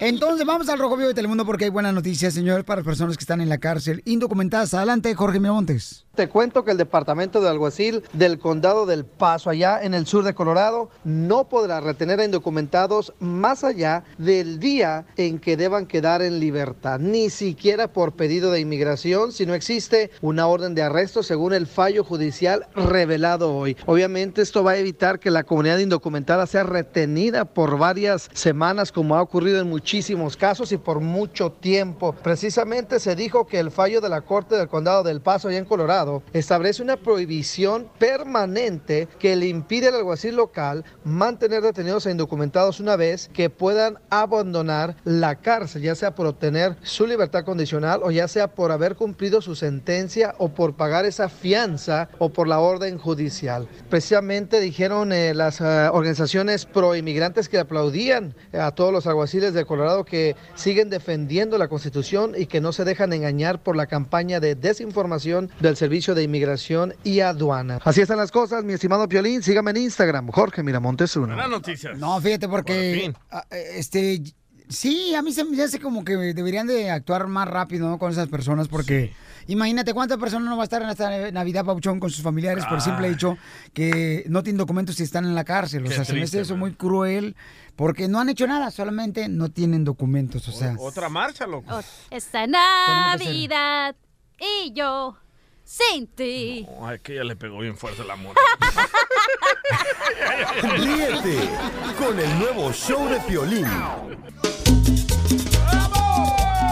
Entonces vamos al Rojo Vivo de Telemundo porque hay buenas noticias, señor, para las personas que están en la cárcel indocumentadas. Adelante, Jorge Miramontes. Te cuento que el departamento de alguacil del condado del Paso, allá en el sur de Colorado, no podrá retener a indocumentados más allá del día en que deban quedar en libertad, ni siquiera por pedido de inmigración, si no existe una orden de arresto según el fallo judicial revelado hoy. Obviamente esto va a evitar que la comunidad indocumentada sea retenida por varias semanas, como ha ocurrido en muchísimos casos y por mucho tiempo. Precisamente se dijo que el fallo de la Corte del Condado del Paso, allá en Colorado, establece una prohibición permanente que le impide al alguacil local mantener detenidos e indocumentados una vez que puedan abandonar la cárcel, ya sea por obtener su libertad condicional o ya sea por haber cumplido su sentencia o por pagar esa fianza o por la orden judicial. Precisamente dijeron eh, las eh, organizaciones pro inmigrantes que aplaudían a todos los alguaciles de Colorado que siguen defendiendo la Constitución y que no se dejan engañar por la campaña de desinformación del Servicio de Inmigración y Aduana. Así están las cosas, mi estimado Piolín. Sígame en Instagram, Jorge Miramontes uno. Buenas noticias. No, fíjate, Por porque fin. ah, eh, este Sí, a mí se me hace como que deberían de actuar más rápido ¿no? con esas personas porque imagínate cuántas personas no va a estar en esta Navidad, Pauchón, con sus familiares por el simple hecho que no tienen documentos y están en la cárcel. O sea, se me hace eso muy cruel porque no han hecho nada, solamente no tienen documentos. O sea, Otra marcha, loco. Esta. Navidad y yo sin ti. Ay, que ya le pegó bien fuerte la amor. Ríete con el nuevo show de Piolín.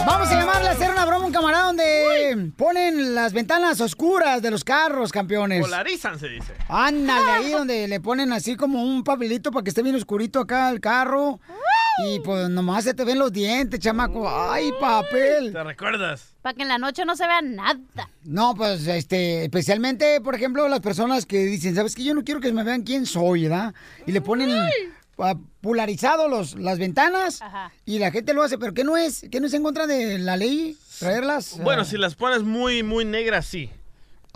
Vamos a llamarle a hacer una broma a un camarada donde ponen las ventanas oscuras de los carros, campeones. Polarizan, se dice. Ándale, ahí donde le ponen así como un papelito para que esté bien oscurito acá el carro. Y pues nomás se te ven los dientes, chamaco. ¡Ay, papel! ¿Te recuerdas? Para que en la noche no se vea nada. No, pues, este, especialmente, por ejemplo, las personas que dicen, ¿sabes qué? Yo no quiero que me vean quién soy, ¿verdad? Y le ponen ah, polarizado los, las ventanas y la gente lo hace, pero ¿qué no es? ¿Qué no es en contra de la ley traerlas? Bueno, si las pones muy, muy negras, sí.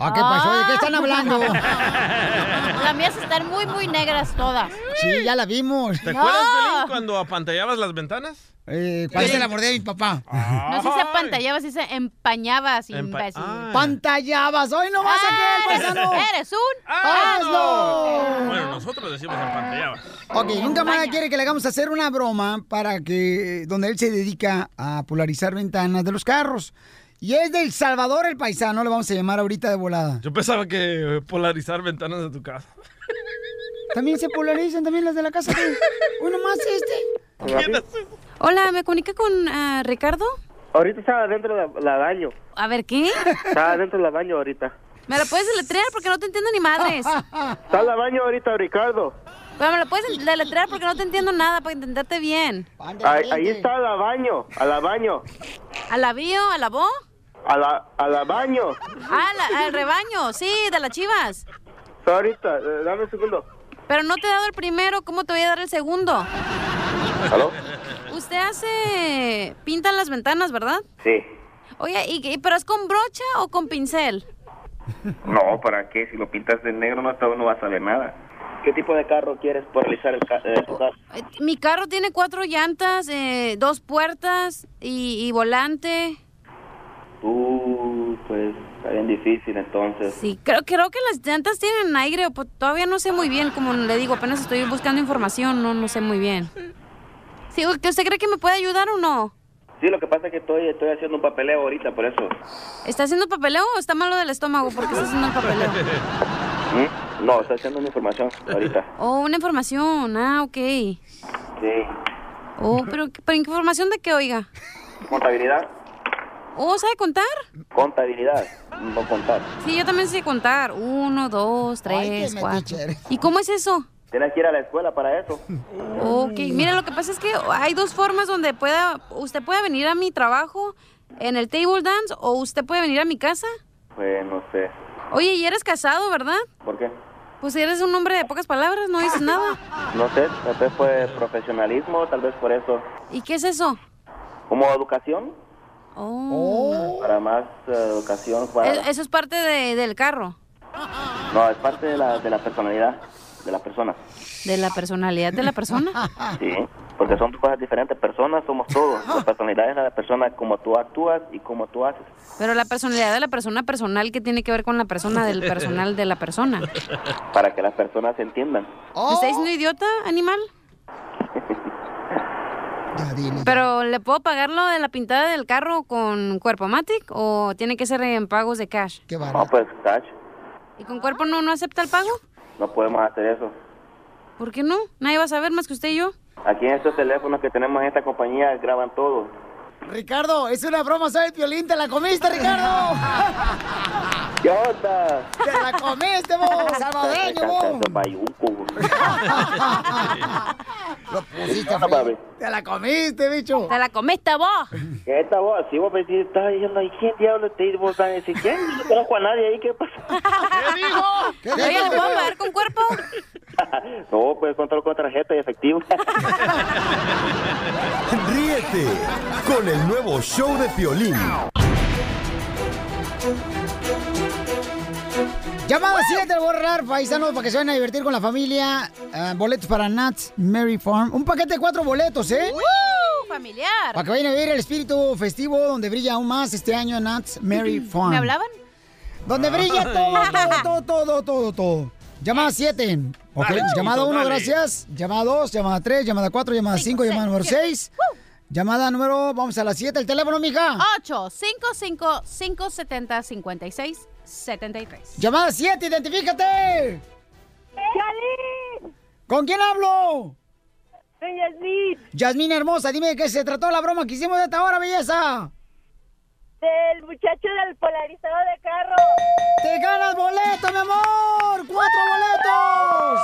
Ah, ¿qué pasó? ¿De qué están hablando? Las mías están muy, muy negras todas. Sí, ya la vimos. ¿Te acuerdas, Pelín, cuando apantallabas las ventanas? Eh, parece la mordida de mi papá. No sé si se pantallaba, si se empañaba, sin imbécil. Pantallabas. Hoy no vas a quedar, paisano. Eres un ¡Hazlo! Bueno, nosotros decimos apantallabas. Ok, un camarada quiere que le hagamos hacer una broma para que, donde él se dedica a polarizar ventanas de los carros. Y es del Salvador el paisano, le vamos a llamar ahorita de volada. Yo pensaba que polarizar ventanas de tu casa. También se polarizan también las de la casa. Uno más este. Hola, ¿me comunica con ah, Ricardo? Ahorita está adentro del la baño. A ver, ¿qué? Está adentro del baño ahorita. ¿Me la puedes deletrear? Porque no te entiendo ni madres. Está en la baño ahorita, Ricardo. Pero me la puedes deletrear porque no te entiendo nada, para entenderte bien. Ahí, ahí está la baño, a la baño, ¿A la bio? ¿A la bo? A la, a la baño. Ah, la- al rebaño, sí, de las chivas. Está ahorita, eh, dame un segundo. Pero no te he dado el primero, ¿cómo te voy a dar el segundo? ¿Aló? Usted hace... pinta las ventanas, ¿verdad? Sí. Oye, ¿y, y- pero es con brocha o con pincel? No, ¿para qué? Si lo pintas de negro no, no vas a ver nada. ¿Qué tipo de carro quieres polarizar el ca- eh, tu carro? Eh, Mi carro tiene cuatro llantas, eh, dos puertas y, y volante. Uh, pues está bien difícil entonces. Sí, creo, creo que las llantas tienen aire, o todavía no sé muy bien, como le digo, apenas estoy buscando información, no, no sé muy bien. Sí, ¿usted cree que me puede ayudar o no? Sí, lo que pasa es que estoy, estoy haciendo un papeleo ahorita, por eso. ¿Está haciendo papeleo o está malo del estómago? porque está haciendo el papeleo? ¿Mm? No, estoy haciendo una información ahorita. Oh, una información, ah, ok. Sí. Oh, pero, ¿pero información de qué, oiga? Contabilidad. Oh, ¿sabe contar? Contabilidad. No contar. Sí, yo también sé contar. Uno, dos, tres, cuatro. ¿Y cómo es eso? Tienes que ir a la escuela para eso. Ok, mire, lo que pasa es que hay dos formas donde pueda, usted puede venir a mi trabajo en el table dance o usted puede venir a mi casa. Pues no sé. Oye, y eres casado, ¿verdad? ¿Por qué? Pues eres un hombre de pocas palabras, no dices nada. No sé, tal vez fue profesionalismo, tal vez por eso. ¿Y qué es eso? Como educación, Oh. para más eh, educación. Para... E- Eso es parte de- del carro, No, es parte de la, de la personalidad de la persona. de la personalidad de la persona. Sí, porque son cosas diferentes. Personas somos todos. La personalidad es la persona como tú actúas y como tú haces. Pero la personalidad de la persona personal, ¿qué tiene que ver con la persona del personal de la persona? Para que las personas se entiendan. ¿Me está diciendo idiota, animal? Pero, ¿le puedo pagar lo de la pintada del carro con Cuerpo Matic o tiene que ser en pagos de cash? No, pues, cash, ¿Y con Cuerpo no, no acepta el pago? no podemos hacer eso. ¿Por qué no? Nadie va a saber más que usted y yo. Aquí en estos teléfonos que tenemos en esta compañía graban todo. Ricardo, es una broma, soy el piolín, te la comiste, Ricardo. ¿Qué onda? Te la comiste, vos, salvadoreño, vos. Lo pusiste papi? Te la comiste, bicho. Te la comiste vos. ¿Qué esta voz? Si vos decís, estás diciendo, ¿y quién diablo te dice? Vos vas a decir, ¿quién? No conozco a nadie ahí, ¿qué pasa? ¿Qué dijo? Oye, ¿le puedo pagar con cuerpo? No, puedes contar con tarjeta y efectivo. Ríete con el nuevo show de Piolín. Llamada 7 voy a arreglar, paisanos, para que se vayan a divertir con la familia. Ah, boletos para Nats Mary Farm. Un paquete de cuatro boletos, ¿eh? familiar. Para que vayan a ver el espíritu festivo donde brilla aún más este año Nats Mary Farm. ¿Me hablaban? Donde brilla todo, todo, todo, todo, todo, todo. Llamada 7. Ok, Dale, llamada chiquito, 1, dale. gracias. Llamada 2, llamada 3, llamada 4, llamada 5, llamada número 6. Llamada número, vamos a la 7, el teléfono, mija. 8 55 570 56 73. Llamada 7, identifícate. ¿Con quién hablo? Soy Yasmín. Yasmín hermosa, dime de qué se trató la broma que hicimos de esta hora, belleza. Del muchacho del polarizado de carro. ¡Te ganas boleto, mi amor! ¡Cuatro boletos!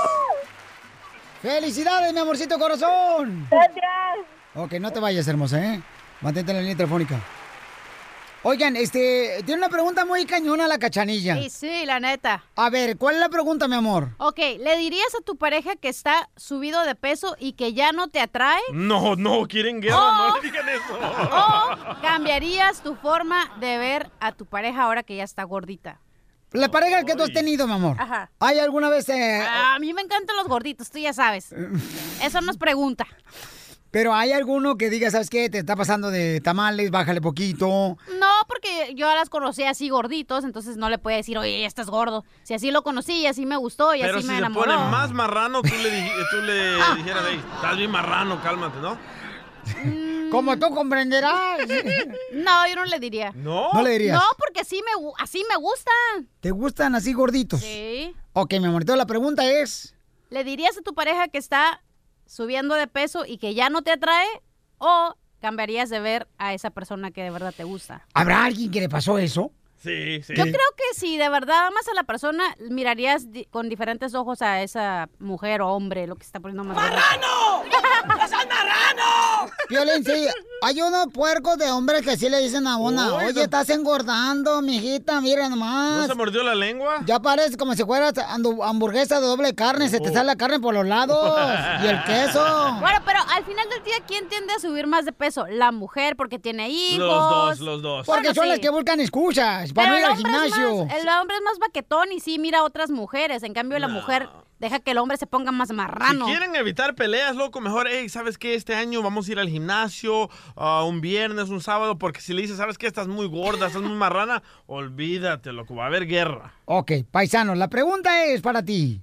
¡Felicidades, mi amorcito corazón! Gracias. Ok, no te vayas, hermosa, ¿eh? Mantente en la línea telefónica. Oigan, este, tiene una pregunta muy cañona la cachanilla. Sí, sí, la neta. A ver, ¿cuál es la pregunta, mi amor? Ok, ¿le dirías a tu pareja que está subido de peso y que ya no te atrae? No, no, quieren guerra, Oh. no le digan eso. ¿O cambiarías tu forma de ver a tu pareja ahora que ya está gordita? La pareja que tú has tenido, mi amor. Ajá. ¿Hay alguna vez... eh, A mí me encantan los gorditos, tú ya sabes. Eso no es pregunta. Pero hay alguno que diga, ¿sabes qué? Te está pasando de tamales, bájale poquito. No, porque yo las conocí así gorditos, entonces no le puedo decir, oye, ya estás gordo. Si así lo conocí y así me gustó y Pero así si me se enamoró. pone más marrano, tú le, tú le dijeras, "Ey, estás bien marrano, cálmate, ¿no? Como tú comprenderás. No, yo no le diría. ¿No? ¿No le dirías? No, porque así me, así me gustan. ¿Te gustan así gorditos? Sí. Ok, mi amor, entonces la pregunta es... ¿Le dirías a tu pareja que está subiendo de peso y que ya no te atrae? ¿O cambiarías de ver a esa persona que de verdad te gusta? ¿Habrá alguien que le pasó eso? Sí, sí. Yo creo que si de verdad amas a la persona, mirarías di- con diferentes ojos a esa mujer o hombre, lo que se está poniendo más ¡Marrano! Violín, sí. Hay unos puercos de hombres que sí le dicen a una, Uy, oye, no- estás engordando, mijita, mira ¿No nomás. se mordió la lengua? Ya parece como si fueras andu- hamburguesa de doble carne, se te sale la carne por los lados y el queso. Bueno, pero al final del día, ¿quién tiende a subir más de peso? La mujer porque tiene hijos. Los dos, los dos. Porque Bueno, son sí. las que buscan excusas para Pero no ir al gimnasio. más- el hombre es más baquetón y sí mira a otras mujeres. En cambio, la mujer deja que el hombre se ponga más marrano. Si quieren evitar peleas, loco, mejor, hey, ¿sabes qué? Este año vamos a ir al gimnasio, ah, un viernes, un sábado, porque si le dices, ¿sabes qué? Estás muy gorda, estás muy marrana, olvídate, loco, va a haber guerra. Ok, paisano, la pregunta es para ti.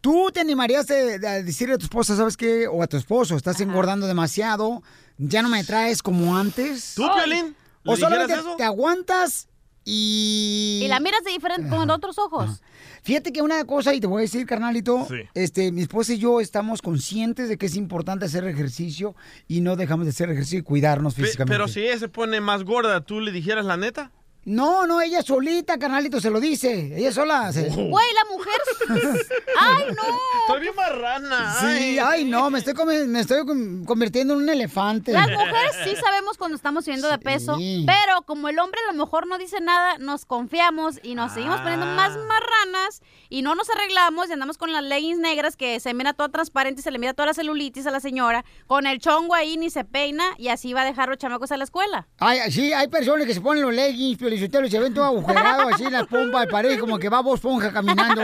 ¿Tú te animarías a decirle a tu esposa, ¿sabes qué? O a tu esposo, estás engordando demasiado, ya no me traes como antes. ¿Tú, Piolín? ¿Le O solamente te aguantas y... Y la miras de diferente, con otros ojos. Fíjate que una cosa, y te voy a decir, carnalito, Sí. este, mi esposa y yo estamos conscientes de que es importante hacer ejercicio y no dejamos de hacer ejercicio y cuidarnos Pe- físicamente. pero si ella se pone más gorda, ¿tú le dijeras la neta? No, no, ella solita, carnalito, se lo dice. Ella sola se... Güey, la mujer. ¡Ay, no! Estoy bien marrana. Sí, ay, no, me estoy, me estoy convirtiendo en un elefante. Las mujeres sí sabemos cuando estamos subiendo de peso, pero como el hombre a lo mejor no dice nada, nos confiamos y nos seguimos poniendo Ah. más marranas y no nos arreglamos y andamos con las leggings negras que se mira toda transparente y se le mira toda la celulitis a la señora, con el chongo ahí ni se peina y así va a dejar los chamacos a la escuela. Ay, sí, hay personas que se ponen los leggings, pero y se ven todo agujerado, así en las pompas, parece como que va Bob Esponja caminando.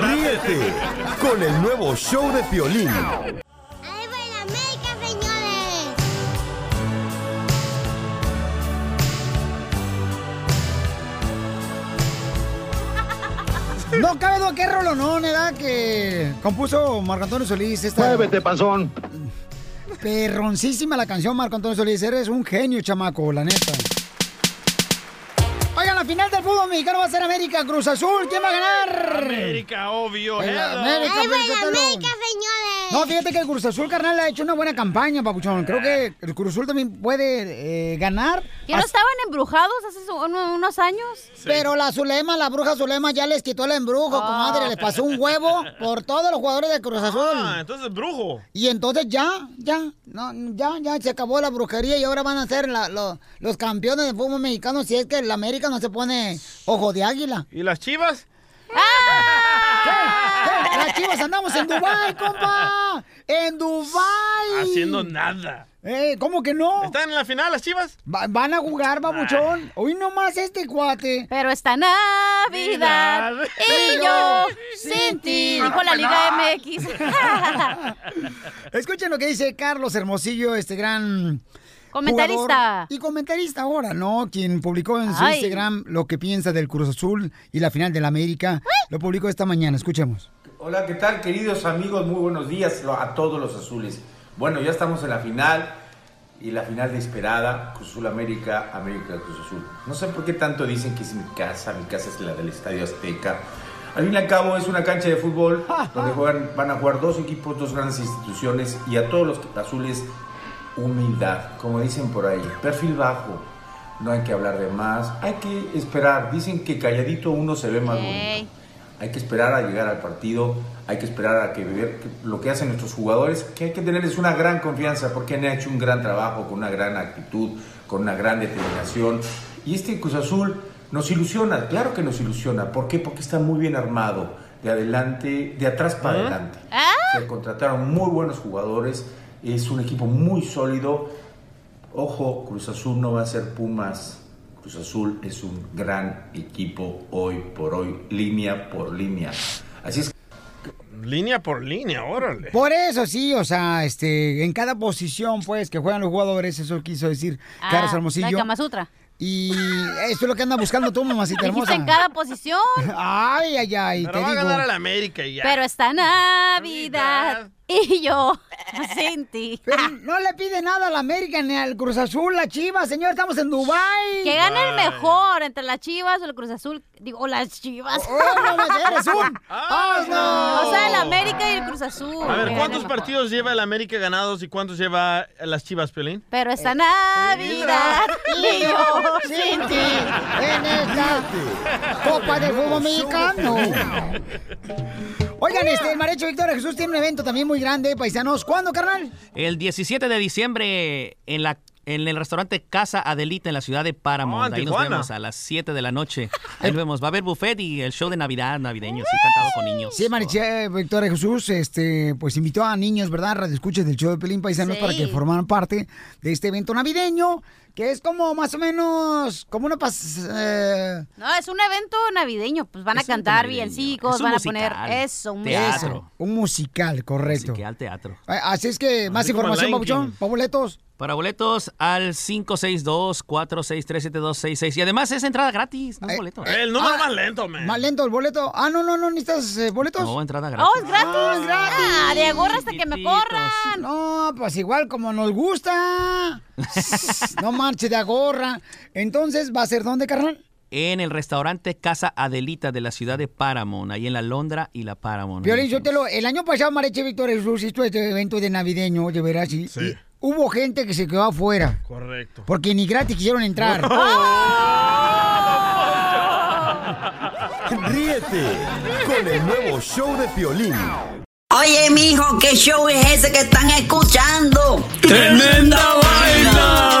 Ríete con el nuevo show de Piolín. No cabe duda que rolonón, ¿verdad? Que compuso Marco Antonio Solís. Esta... Muévete, panzón. Perroncísima la canción, Marco Antonio Solís. Eres un genio, chamaco, la neta. Final del fútbol mexicano va a ser América Cruz Azul. ¿Quién va a ganar? América, obvio. El. América, ¡Ahí va Felicitelo. la América, señores! No, fíjate que el Cruz Azul, carnal, ha hecho una buena campaña, papuchón. Creo que el Cruz Azul también puede eh, ganar. ¿Que no As- estaban embrujados hace unos años? Pero la Zulema, la bruja Zulema, ya les quitó el embrujo, Ah. comadre. Les pasó un huevo por todos los jugadores de Cruz Azul. Ah, entonces brujo. Y entonces ya, ya, no, ya, ya se acabó la brujería y ahora van a ser la- lo- los campeones de fútbol mexicano si es que el América no se pone ojo de águila. ¿Y las chivas? ¿Qué? ¿Qué? Las chivas andamos en Dubái, compa. en Dubai. Haciendo nada. Eh, ¿Cómo que no? ¿Están en la final las chivas? Va- van a jugar, babuchón. Hoy nomás este cuate. Pero esta Navidad y yo sin ti. Dijo la Liga MX. Escuchen lo que dice Carlos Hermosillo, este gran Comentarista. y comentarista ahora, ¿no? Quien publicó en su Ay. Instagram lo que piensa del Cruz Azul y la final de la América. Lo publicó esta mañana. Escuchemos. Hola, ¿qué tal queridos amigos? Muy buenos días a todos los azules. Bueno, ya estamos en la final y la final de esperada, Cruz Azul América, América Cruz Azul. No sé por qué tanto dicen que es mi casa, mi casa es la del Estadio Azteca. Al fin y al cabo es una cancha de fútbol donde juegan, van a jugar dos equipos, dos grandes instituciones y a todos los azules humildad, como dicen por ahí, perfil bajo. No hay que hablar de más, hay que esperar. Dicen que calladito uno se ve más bonito. Hay que esperar a llegar al partido, hay que esperar a que ver lo que hacen nuestros jugadores, que hay que tenerles una gran confianza porque han hecho un gran trabajo, con una gran actitud, con una gran determinación. Y este Cruz Azul nos ilusiona, claro que nos ilusiona. ¿Por qué? Porque está muy bien armado, de adelante, de atrás para adelante. Se contrataron muy buenos jugadores, es un equipo muy sólido. Ojo, Cruz Azul no va a ser Pumas. Cruz Azul es un gran equipo hoy por hoy, línea por línea. Así es Línea por línea, órale. Por eso sí, o sea, este, en cada posición, pues, que juegan los jugadores, eso quiso decir Carlos Ah, Hermosillo. la Kama Sutra. Y eso es lo que anda buscando tú, mamacita hermosa. en cada posición. Ay, ay, ay, Pero te va a ganar a la América y ya. Pero esta Navidad y yo sin ti. Pero no le pide nada a la América ni al Cruz Azul, la Chivas, señor, estamos en Dubai. Que gane el mejor entre las Chivas o el Cruz Azul. Digo, o las Chivas. Oh, no, no, eres un asno. O sea, el América y el Cruz Azul. A ver, ¿cuántos partidos lleva el América ganados y cuántos lleva las chivas, Pelín? Pero esta Navidad y yo sin ti en esta Copa de Fútbol Mexicano. Oigan, este, el Marecho Victoria Jesús tiene un evento también muy grande, paisanos. ¿Cuándo, carnal? El 17 de diciembre en la en el restaurante Casa Adelita en la ciudad de Paramount. Oh, Ahí nos vemos a las 7 de la noche. Ahí nos vemos. Va a haber buffet y el show de Navidad navideño, sí, cantado con niños. Sí, Mariche Victoria Jesús, este, pues invitó a niños, ¿verdad? Radio escuchas del show de Pelín Paisanos Sí. para que formaran parte de este evento navideño, que es como más o menos, como una pas... eh, No, es un evento navideño. Pues van a Es cantar villancicos, van a poner eso, un Teatro. musical. un musical, correcto. Musical teatro. Eh, Así es que, más Así información. Pabuchón, pa' boletos. Para boletos al 562-463-7266. Y además es entrada gratis, no es boleto. El número más lento, man. Más lento el boleto. Ah, no, no, no, necesitas eh, boletos. No, entrada gratis. Oh, es gratis. Ah, es gratis. Ah, de gorra hasta que me corran. No, pues igual como nos gusta. no marche de agorra. Entonces, ¿va a ser dónde, carnal? En el restaurante Casa Adelita de la ciudad de Paramount, ahí en la Londra y la Paramount. Piolín, yo te lo... El año pasado, Mareche Víctor Jesús hizo este evento de navideño, de veras, y, y hubo gente que se quedó afuera. Correcto. Porque ni gratis quisieron entrar. Ríete con el nuevo show de Piolín. Oye, mijo, ¿qué show es ese que están escuchando? ¡Tremenda vaina!